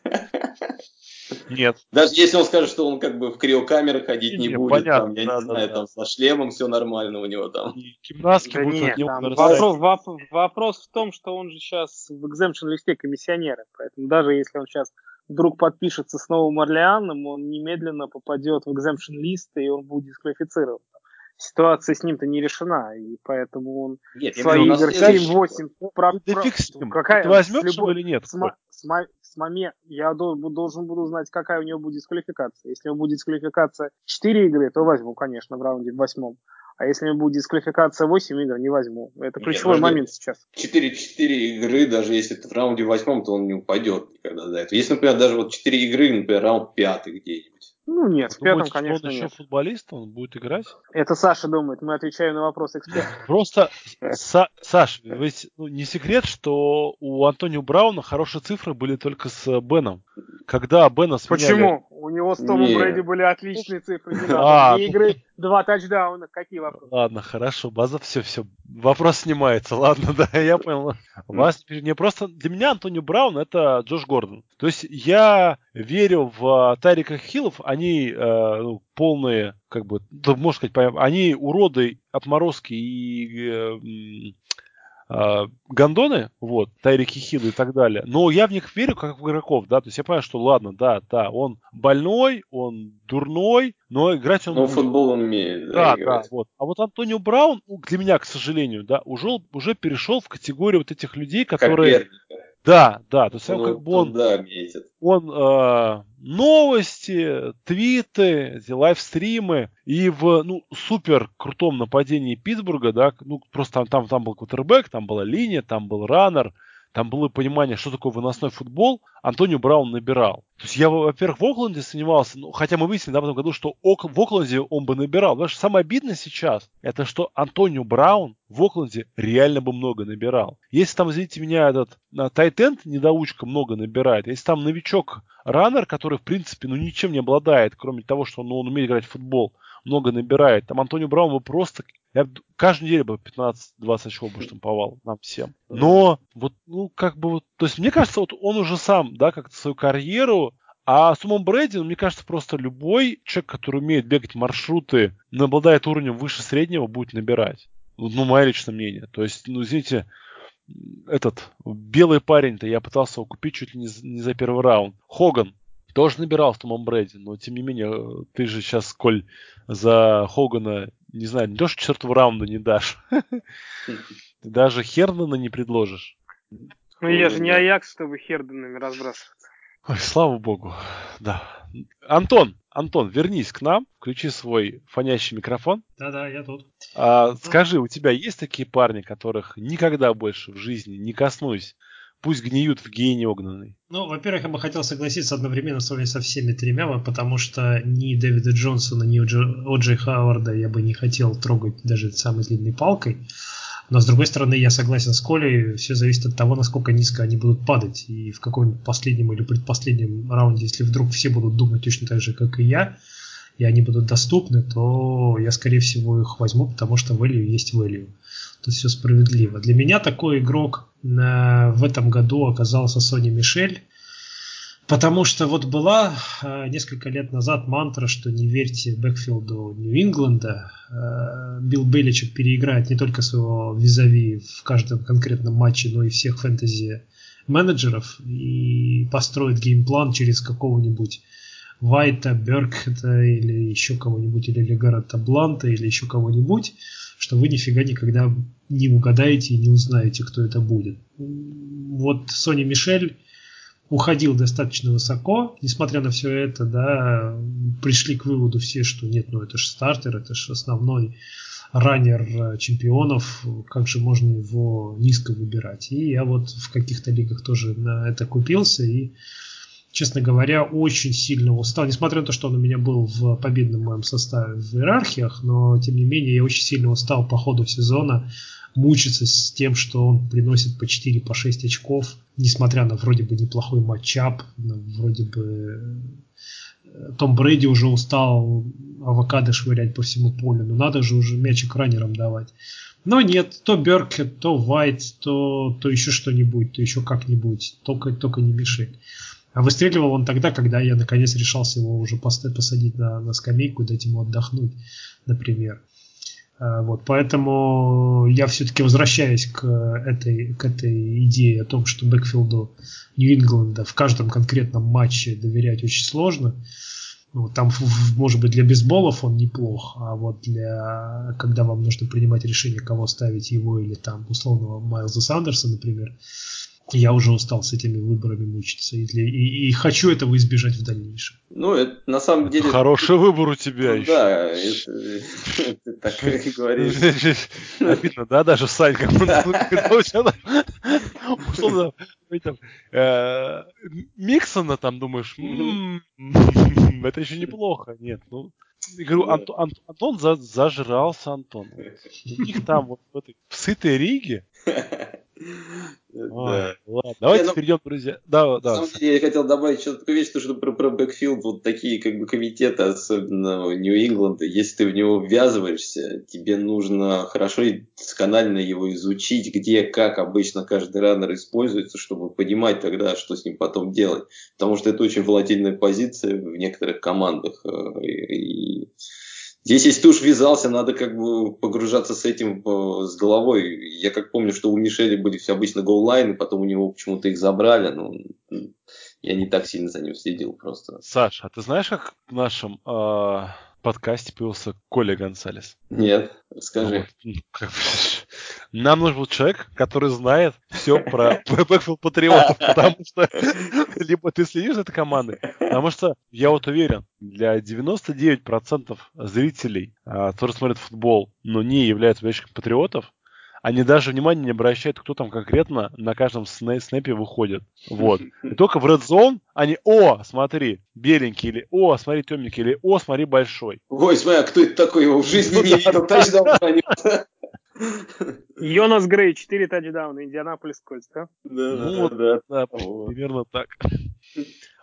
Нет. Даже если он скажет, что он как бы в криокамеры ходить не, не будет, понятно, там, я да, не да, знаю, да. там со шлемом все нормально у него там. И гимнастки да будут нет, там вопрос, вопрос, вопрос в том, что он же сейчас в экземпшн листе комиссионера, поэтому даже если он сейчас вдруг подпишется с Новым Орлеаном, он немедленно попадет в экземпшн лист, и он будет дисквалифицирован. Ситуация с ним-то не решена, и поэтому он нет, свои игры 7-8 про, да про, фиг с ним. Какая, Ты возьмешь любой, его или нет? С, с, с момент, я должен, должен буду знать, какая у него будет дисквалификация. Если у него будет дисквалификация 4 игры, то возьму, конечно, в раунде в восьмом. А если у меня будет дисквалификация 8 игр, не возьму. Это ключевой Нет, момент сейчас. 4-4 игры, даже если ты в раунде восьмом, то он не упадет никогда до этого. Если, например, даже вот 4 игры, например, раунд пятый где-нибудь. Ну нет, в пятом, конечно, он нет. еще футболист, он будет играть? Это Саша думает, мы отвечаем на вопрос эксперта. Просто, Са Саш, ведь ну, не секрет, что у Антонио Брауна хорошие цифры были только с Беном. Когда Бена сменяли... Почему? У него с Томом Брэди были отличные цифры. А, Две игры, два тачдауна. Какие вопросы? Ладно, хорошо, база, все, все. Вопрос снимается. Ладно, да, я понял. Вас не просто... Для меня Антонио Браун это Джош Гордон. То есть я верю в Тарика Хиллов, они э, ну, полные, как бы, можно сказать, они уроды, отморозки и э, гондоны, вот, Тайрики Хилл и так далее. Но я в них верю как в игроков, да, то есть я понимаю, что ладно, да, да, он больной, он дурной, но играть он... Ну, футбол он умеет, да, да, играть. да, вот. А вот Антонио Браун, для меня, к сожалению, да, уже, уже перешел в категорию вот этих людей, которые... Как да, да, то есть он, ну, как бы он, он э, новости, твиты, эти лайвстримы и в ну супер крутом нападении Питтсбурга, да, ну просто там там, там был квотербек, там была линия, там был раннер, там было понимание, что такое выносной футбол, Антонио Браун набирал. То есть я, во-первых, в Окленде сомневался, ну, хотя мы выяснили да, в этом году, что Ок- в Окленде он бы набирал. Потому что самое обидное сейчас, это что Антонио Браун в Окленде реально бы много набирал. Если там, извините меня, этот Тайтенд недоучка много набирает, если там новичок раннер, который, в принципе, ну, ничем не обладает, кроме того, что ну, он умеет играть в футбол, много набирает, там Антонио Браун бы просто я каждую неделю бы 15-20 очков бы штамповал нам всем. Но вот, ну, как бы вот, то есть мне кажется, вот он уже сам, да, как-то свою карьеру а с Умом Брэди, ну, мне кажется, просто любой человек, который умеет бегать маршруты, но обладает уровнем выше среднего, будет набирать. Ну, мое личное мнение. То есть, ну, извините, этот белый парень-то я пытался его купить чуть ли не, не за первый раунд. Хоган тоже набирал с Томом Брэди, но тем не менее, ты же сейчас, Коль, за Хогана не знаю, не то, что четвертого раунда не дашь. Ты даже Хердена не предложишь. Ну я же не Аякс, чтобы Херденами разбрасываться. Ой, слава богу, да. Антон, Антон, вернись к нам, включи свой фонящий микрофон. Да-да, я тут. А, скажи, у тебя есть такие парни, которых никогда больше в жизни не коснусь пусть гниют в гене огненной. Ну, во-первых, я бы хотел согласиться одновременно с вами со всеми тремя, потому что ни Дэвида Джонсона, ни О'Джей Хауарда я бы не хотел трогать даже самой длинной палкой. Но, с другой стороны, я согласен с Колей, все зависит от того, насколько низко они будут падать. И в каком-нибудь последнем или предпоследнем раунде, если вдруг все будут думать точно так же, как и я, и они будут доступны, то я, скорее всего, их возьму, потому что value есть value. Тут все справедливо. Для меня такой игрок в этом году оказался Сони Мишель. Потому что вот была э, несколько лет назад мантра, что не верьте backfield у Нью-Ингланда. Э, Билл Белличек переиграет не только своего визави в каждом конкретном матче, но и всех фэнтези менеджеров и построит game plan через какого-нибудь Вайта, Беркета или еще кого-нибудь, или Легарата Бланта, или еще кого-нибудь, что вы нифига никогда не угадаете и не узнаете, кто это будет. Вот Сони Мишель уходил достаточно высоко, несмотря на все это, да, пришли к выводу все, что нет, ну это же стартер, это же основной раннер чемпионов, как же можно его низко выбирать. И я вот в каких-то лигах тоже на это купился и честно говоря, очень сильно устал. Несмотря на то, что он у меня был в победном моем составе в иерархиях, но тем не менее я очень сильно устал по ходу сезона мучиться с тем, что он приносит по 4, по 6 очков, несмотря на вроде бы неплохой матчап, вроде бы э, том Брэди уже устал авокадо швырять по всему полю, но надо же уже мячик раннерам давать. Но нет, то Беркет, то Вайт, то, то еще что-нибудь, то еще как-нибудь, только, только не Мишель. А выстреливал он тогда, когда я наконец решался его уже посадить на, на скамейку, дать ему отдохнуть, например. А, вот, поэтому я все-таки возвращаюсь к этой, к этой идее о том, что бэкфилду Нью-Ингланда в каждом конкретном матче доверять очень сложно. Ну, там, может быть, для бейсболов он неплох, а вот для когда вам нужно принимать решение, кого ставить его или там условного Майлза Сандерса, например, Я уже устал с этими выборами мучиться и, для, и, и хочу этого избежать в дальнейшем. Ну, это на самом деле... Хороший выбор у тебя ну, еще. Да, ты так говоришь. Обидно, да, даже Санька? Условно, э, Миксона там думаешь, это еще неплохо. Нет, ну, говорю, Антон зажрался, Антон. У них там вот в этой сытой Риге Ладно, давайте ну, перейдем, друзья. Да, да. На самом деле я хотел добавить еще такую вещь, что про, про backfield, вот такие как бы комитеты, особенно Нью-Ингланда, если ты в него ввязываешься, тебе нужно хорошо и досконально его изучить, где, как обычно каждый runner используется, чтобы понимать тогда, что с ним потом делать. Потому что это очень волатильная позиция в некоторых командах. Э, и, и Здесь, если ты уж ввязался, надо как бы погружаться с этим э, с головой. Я как помню, что у Мишеля были все обычно goal line ы, потом у него почему-то их забрали. но я не так сильно за ним следил просто. Саш, а ты знаешь, как в нашем э, подкасте появился Коля Гонсалес? Нет, скажи. Ну, нам нужен был человек, который знает все про backfield патриотов, потому что либо ты следишь за этой командой, потому что я вот уверен, для 99% зрителей, а, которые смотрят футбол, но не являются болельщиками патриотов, они даже внимания не обращают, кто там конкретно на каждом снэпе выходит. Вот. И только в Red Zone они, о, смотри, беленький, или о, смотри, темненький, или о, смотри, большой. Ой, смотри, а кто это такой? Его в жизни не видел, тачдаун Йонас Грей, 4 тачдауна, Индианаполис Кольц, да? Да, ну, да, да, примерно так.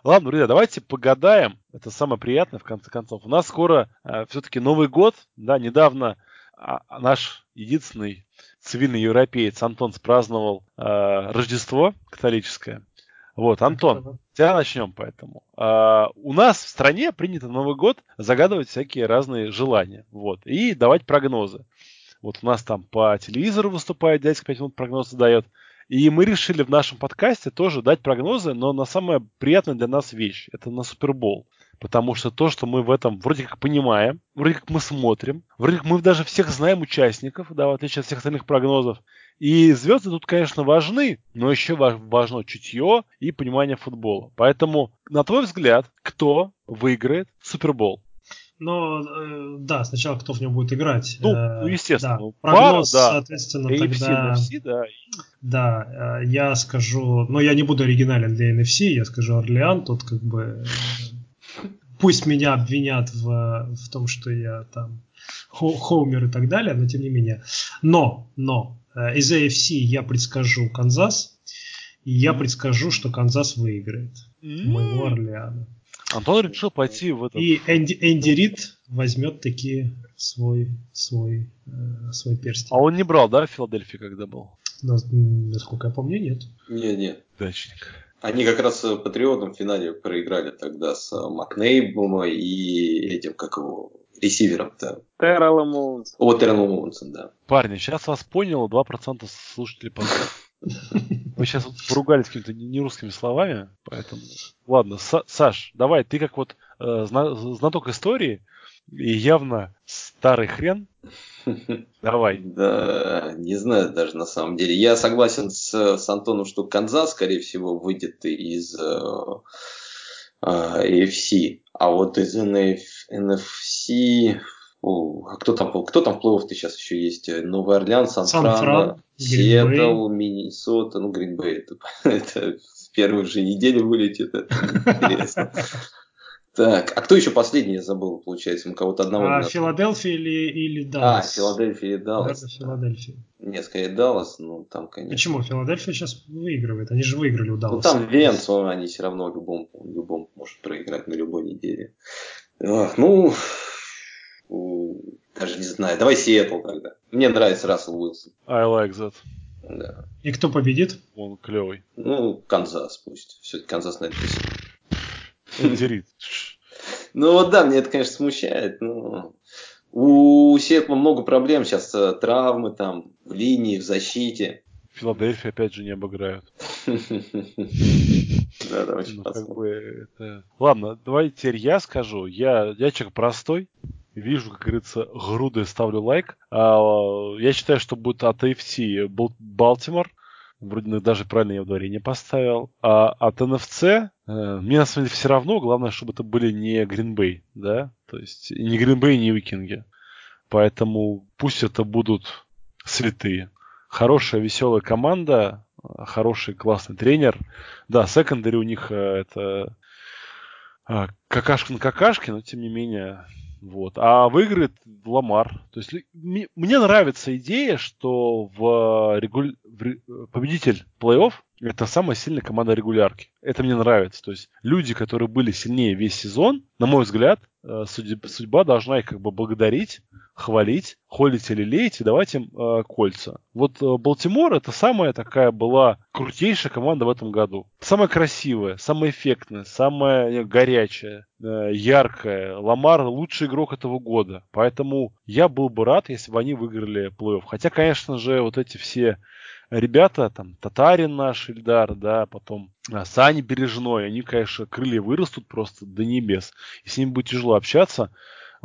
Ладно, друзья, давайте погадаем. Это самое приятное, в конце концов. У нас скоро э, все-таки Новый год. Да, недавно э, наш единственный цивильный европеец Антон спраздновал э, Рождество католическое. Вот, Антон, тебя начнем поэтому. А, у нас в стране принято Новый год загадывать всякие разные желания. Вот, и давать прогнозы. Вот у нас там по телевизору выступает дядька 5 минут прогнозы дает. И мы решили в нашем подкасте тоже дать прогнозы, но на самая приятная для нас вещь. Это на Супербол. Потому что то, что мы в этом вроде как понимаем, вроде как мы смотрим, вроде как мы даже всех знаем участников, да, в отличие от всех остальных прогнозов. И звезды тут, конечно, важны, но еще важно чутье и понимание футбола. Поэтому, на твой взгляд, кто выиграет Супербол? Но э, да, сначала кто в нем будет играть. Ну, э, ну естественно. Да. Прогноз, Пара, да. соответственно, AFC, тогда... NFC, да. Да, э, я скажу, но я не буду оригинален для NFC, я скажу Орлеан, тут как бы пусть меня обвинят в, в том, что я там хоумер и так далее, но тем не менее. Но, но, из AFC я предскажу Канзас, и я предскажу, что Канзас выиграет моего Орлеана. Антон решил пойти в это. И Энди, Энди Рид возьмет такие свой, свой, э, свой перстень. А он не брал, да, в Филадельфии, когда был? Но, насколько я помню, нет. Не, нет. Дачник. Они как раз Патриотом в финале проиграли тогда с Макнейбом и этим, как его, ресивером-то. Террелом Моунсом. О, Террелом Моунсом, да. Парни, сейчас вас поняло 2% слушателей подкаста. Вы сейчас поругались какими-то нерусскими словами, поэтому... Ладно, Саш, давай, ты как вот э, знаток истории и явно старый хрен, Давай. Да, не знаю даже на самом деле. Я согласен с, с Антоном, что Канзас, скорее всего, выйдет из э, э, AFC. А вот из NF, NFC о, а кто там, кто там плей-офф сейчас еще есть? Новый Орлеан, Сан-Фран, Сиэтл, Миннесота, ну, Гринбей. Это, это в первой же неделе вылетит. Это интересно. Так, а кто еще последний, я забыл, получается, мы кого-то одного. А, Филадельфия или, или Даллас? А, Филадельфия или Даллас. Да, Филадельфия. Нет, скорее Даллас, ну там, конечно. Почему? Филадельфия сейчас выигрывает, они же выиграли у Далласа. Ну там Бенгалс, они все равно любом, любом может проиграть на любой неделе. Ну, даже не знаю. Давай Сиэтл тогда. Мне нравится Рассел Уилсон. I like that. Да. И кто победит? Он клевый. Ну, Канзас пусть. Все-таки Канзас написан. Дэрит. Ну вот да, мне это, конечно, смущает. Но у Сиэтла много проблем сейчас. Э, травмы там в линии, в защите. Филадельфия опять же не обыграют. Да, ну, как бы это... Ладно, давай теперь я скажу. Я, я человек простой вижу, как говорится, груды ставлю лайк. А, я считаю, что будет от AFC Балтимор. Вроде даже правильно я ударение поставил. А от НФЦ э, мне на самом деле все равно. Главное, чтобы это были не Гринбей, да? То есть не Гринбей, не Викинги. Поэтому пусть это будут святые. Хорошая, веселая команда, хороший, классный тренер. Да, секондари у них э, это а, какашка на какашке, но тем не менее вот. А выиграет Ламар. То есть мне нравится идея, что в, регуль... в победитель плей-офф это самая сильная команда регулярки. Это мне нравится. То есть люди, которые были сильнее весь сезон, на мой взгляд, э, судьба должна их как бы благодарить, хвалить, холить или леять и давать им э, кольца. Вот э, Балтимор это самая такая была крутейшая команда в этом году. Самая красивая, самая эффектная, самая горячая, э, яркая. Ламар лучший игрок этого года. Поэтому я был бы рад, если бы они выиграли плей-офф. Хотя, конечно же, вот эти все ребята, там, Татарин наш, Ильдар, да, потом а, Сани Бережной, они, конечно, крылья вырастут просто до небес. И с ними будет тяжело общаться.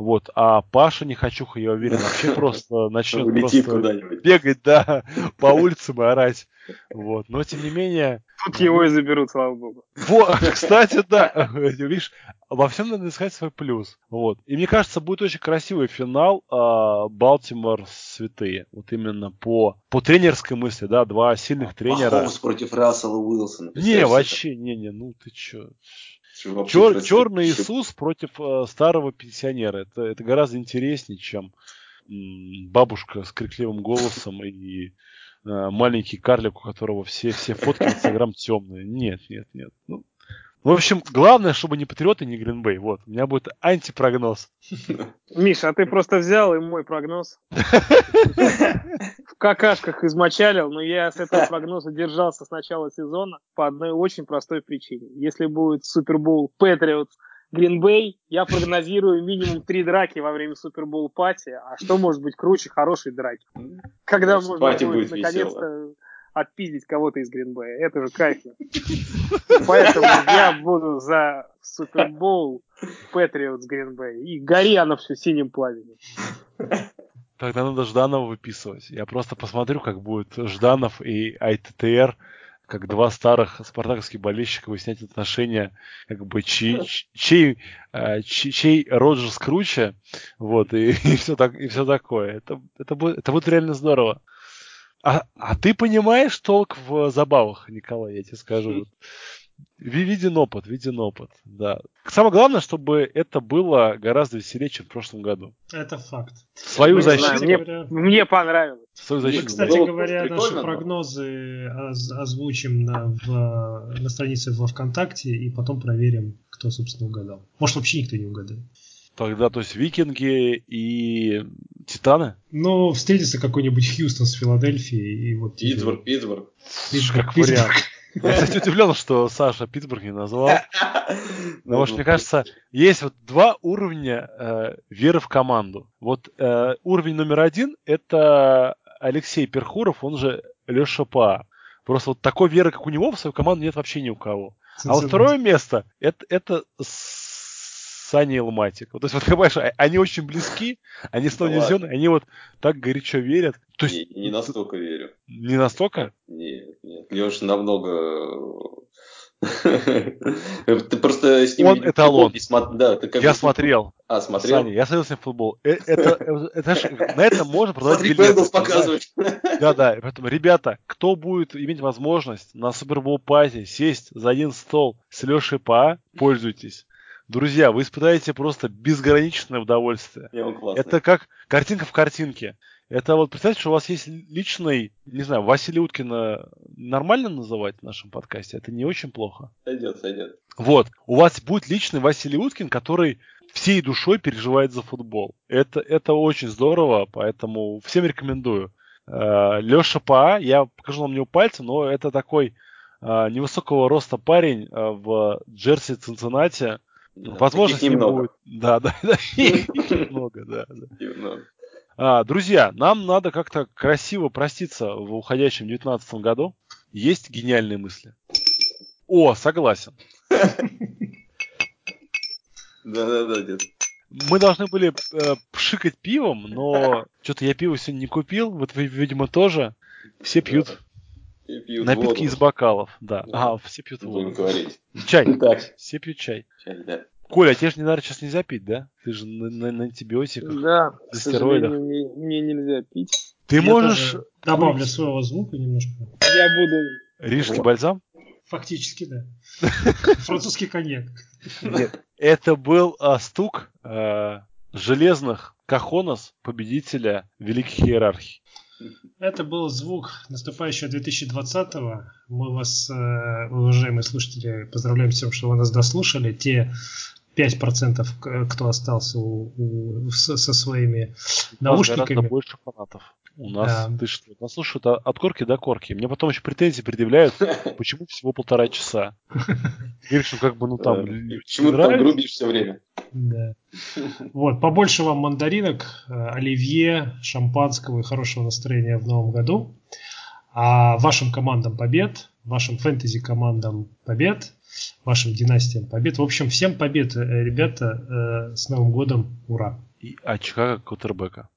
Вот. А Паша Нехочуха, я уверен, вообще просто начнет просто бегать, да, по улицам и орать. Вот. Но, тем не менее... Тут его и заберут, слава богу. Вот, кстати, да. Видишь, во всем надо искать свой плюс. Вот. И мне кажется, будет очень красивый финал а, Балтимор святые. Вот именно по, по тренерской мысли, да, два сильных тренера. Махомс против Рассела Уилсона. Не, вообще, не, не, ну ты чё. Чер, черный Иисус против э, старого пенсионера. Это, это гораздо интереснее, чем м, бабушка с крикливым голосом и э, маленький карлик, у которого все, все фотки в Инстаграм темные. Нет, нет, нет. Ну, в общем, главное, чтобы не Патриоты, не Гринбей. Вот, у меня будет антипрогноз. Миша, а ты просто взял и мой прогноз. В какашках измочалил, но я с этого прогноза держался с начала сезона по одной очень простой причине. Если будет Супербол Патриотс Гринбей, я прогнозирую минимум три драки во время Супербол пати. А что может быть круче хорошей драки? Когда можно будет наконец-то отпиздить кого-то из Гринбея. Это же кайф. Поэтому я буду за Супербол Патриотс Гринбей. И гори оно все синим пламенем. Тогда надо Жданова выписывать. Я просто посмотрю, как будет Жданов и ITTR, как два старых спартаковских болельщика выяснять отношения, как бы чей, чей, чей, чей Роджерс круче, вот, и, и, все, так, и все такое. Это, это, будет, это будет реально здорово. А, а ты понимаешь толк в забавах, Николай, я тебе скажу. Виден опыт, виден опыт, да. Самое главное, чтобы это было гораздо веселее, чем в прошлом году. Это факт. Свою Мы защиту. Знаем, мне, говоря... мне понравилось. Свою защиту. Мы, кстати ну, говоря, наши прогнозы озвучим на, в, на странице во ВКонтакте и потом проверим, кто, собственно, угадал. Может, вообще никто не угадает. Тогда, то есть, викинги и титаны? Ну, встретится какой-нибудь Хьюстон с Филадельфией и вот... Питтсбург, Питтсбург. Питтсбург, как вариант. Я, кстати, удивлен, что Саша Питтсбург не назвал. Потому что, мне кажется, есть вот два уровня э, веры в команду. Вот э, уровень номер один – это Алексей Перхуров, он же Леша Па. Просто вот такой веры, как у него, в свою команду нет вообще ни у кого. А вот второе место это, это Саня и Ломатик. Вот, то есть, вот, понимаешь, а, они очень близки, они снова ну, зеленые, они вот так горячо верят. То есть, не, не настолько верю. Не настолько? Нет, нет. Леша намного ты просто с ним Он эталон. Смо... Да, ты как я смотрел. А, смотрел? Саня, я смотрел с ним футбол. Э, это, это, это, на этом можно продавать Смотри, билеты. показывать. Да, да. Поэтому, ребята, кто будет иметь возможность на Супербол пати сесть за один стол с Лешей Па, пользуйтесь. Друзья, вы испытаете просто безграничное удовольствие. Это как картинка в картинке. Это вот представьте, что у вас есть личный, не знаю, Василий Уткина нормально называть в нашем подкасте? Это не очень плохо. Сойдет, сойдет. Вот. У вас будет личный Василий Уткин, который всей душой переживает за футбол. Это, это очень здорово, поэтому всем рекомендую. Э, Леша Па, я покажу вам него пальцем, но это такой э, невысокого роста парень э, в джерси Цинциннати, да, Возможно, с ним будет. Да, да, да. Много, да. А, друзья, нам надо как-то красиво проститься в уходящем 2019 году. Есть гениальные мысли. О, согласен. Да-да-да, дед. Мы должны были э, пшикать пивом, но что-то я пиво сегодня не купил. Вот вы, видимо, тоже. Все пьют. Напитки воду. из бокалов, да. да. А, все пьют воду. Будем говорить. Чай. Так. Все пьют чай. Чай, да. Коля, а тебе же, наверное, сейчас нельзя пить, да? Ты же на, на, на антибиотиках. Да, к стероидах. Мне, мне нельзя пить. Ты Я можешь... Добавлю своего звука немножко. Я буду... Рижский вот. бальзам? Фактически, да. Французский коньяк. Нет, это был а, стук а, железных кахонос победителя великих иерархий. Это был звук наступающего 2020-го. Мы вас, э, уважаемые слушатели, поздравляем с тем, что вы нас дослушали. Те 5%, кто остался у, у, со, со своими наушниками. Гораздо больше фанатов. У нас, да. ты что, нас слушают от корки до корки. Мне потом еще претензии предъявляют, почему всего полтора часа. Говоришь, ну как бы, ну там... Почему ты там грубишь все время? Да. Вот, побольше вам мандаринок, э, оливье, шампанского и хорошего настроения в новом году. А вашим командам побед, вашим фэнтези командам побед, вашим династиям побед. В общем, всем побед, э, ребята, э, с Новым годом, ура! И очка Кутербека.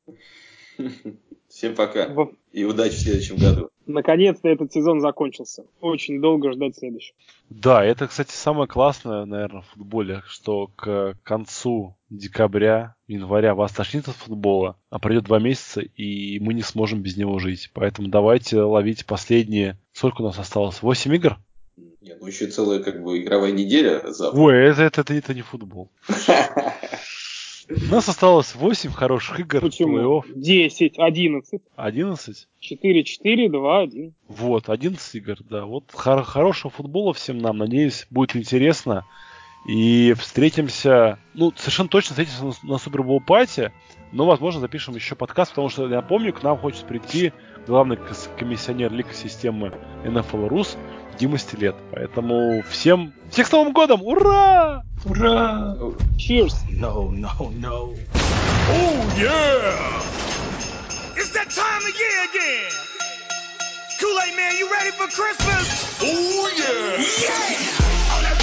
Всем пока. И удачи в следующем году. Наконец-то этот сезон закончился. Очень долго ждать следующего. Да, это, кстати, самое классное, наверное, в футболе, что к концу декабря, января вас тошнит от футбола, а пройдет два месяца, и мы не сможем без него жить. Поэтому давайте ловить последние... Сколько у нас осталось? Восемь игр? Нет, ну еще целая как бы игровая неделя завтра. Ой, это, это, это, это не футбол. У нас осталось 8 хороших игр. Почему? 10, 11. 11? 4, 4, 2, 1. Вот, 11 игр, да. Вот хор- хорошего футбола всем нам. Надеюсь, будет интересно. И встретимся, ну, совершенно точно встретимся на, на Супербол пати, но, возможно, запишем еще подкаст, потому что, я помню, к нам хочет прийти главный комиссионер Лига системы NFL Рус Дима Стилет. Поэтому всем, всех с Новым годом! Ура! Ура! Cheers! No, no, no. Oh, yeah! It's that time of year again! Kool-Aid man, you ready for Christmas? Oh, yeah! Yeah!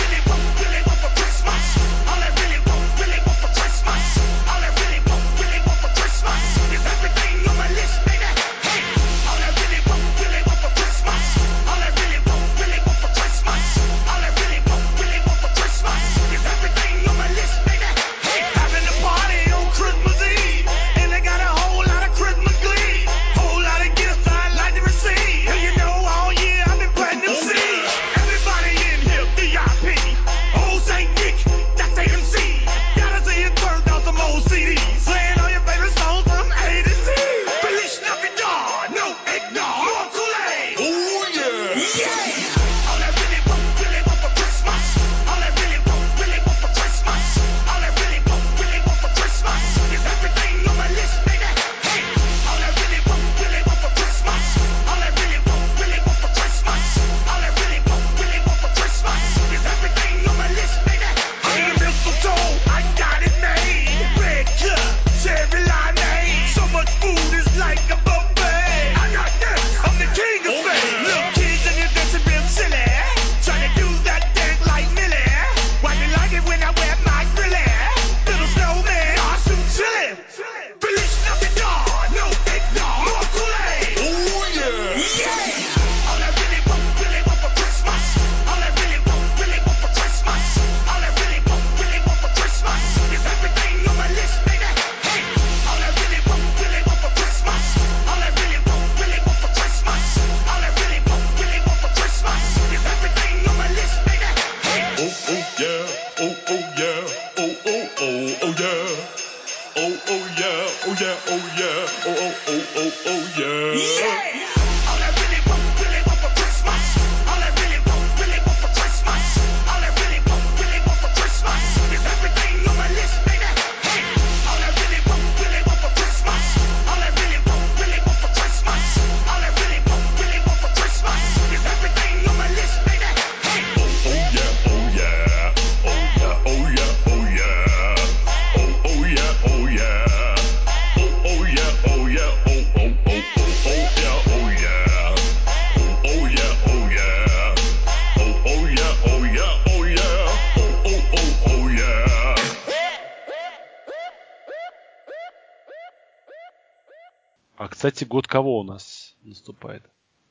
Кстати, год кого у нас наступает?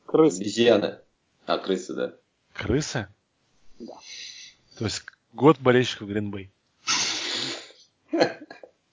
Крыс. Обезьяна. А, крысы, да. Крысы? Да. То есть год болельщиков Гринбей.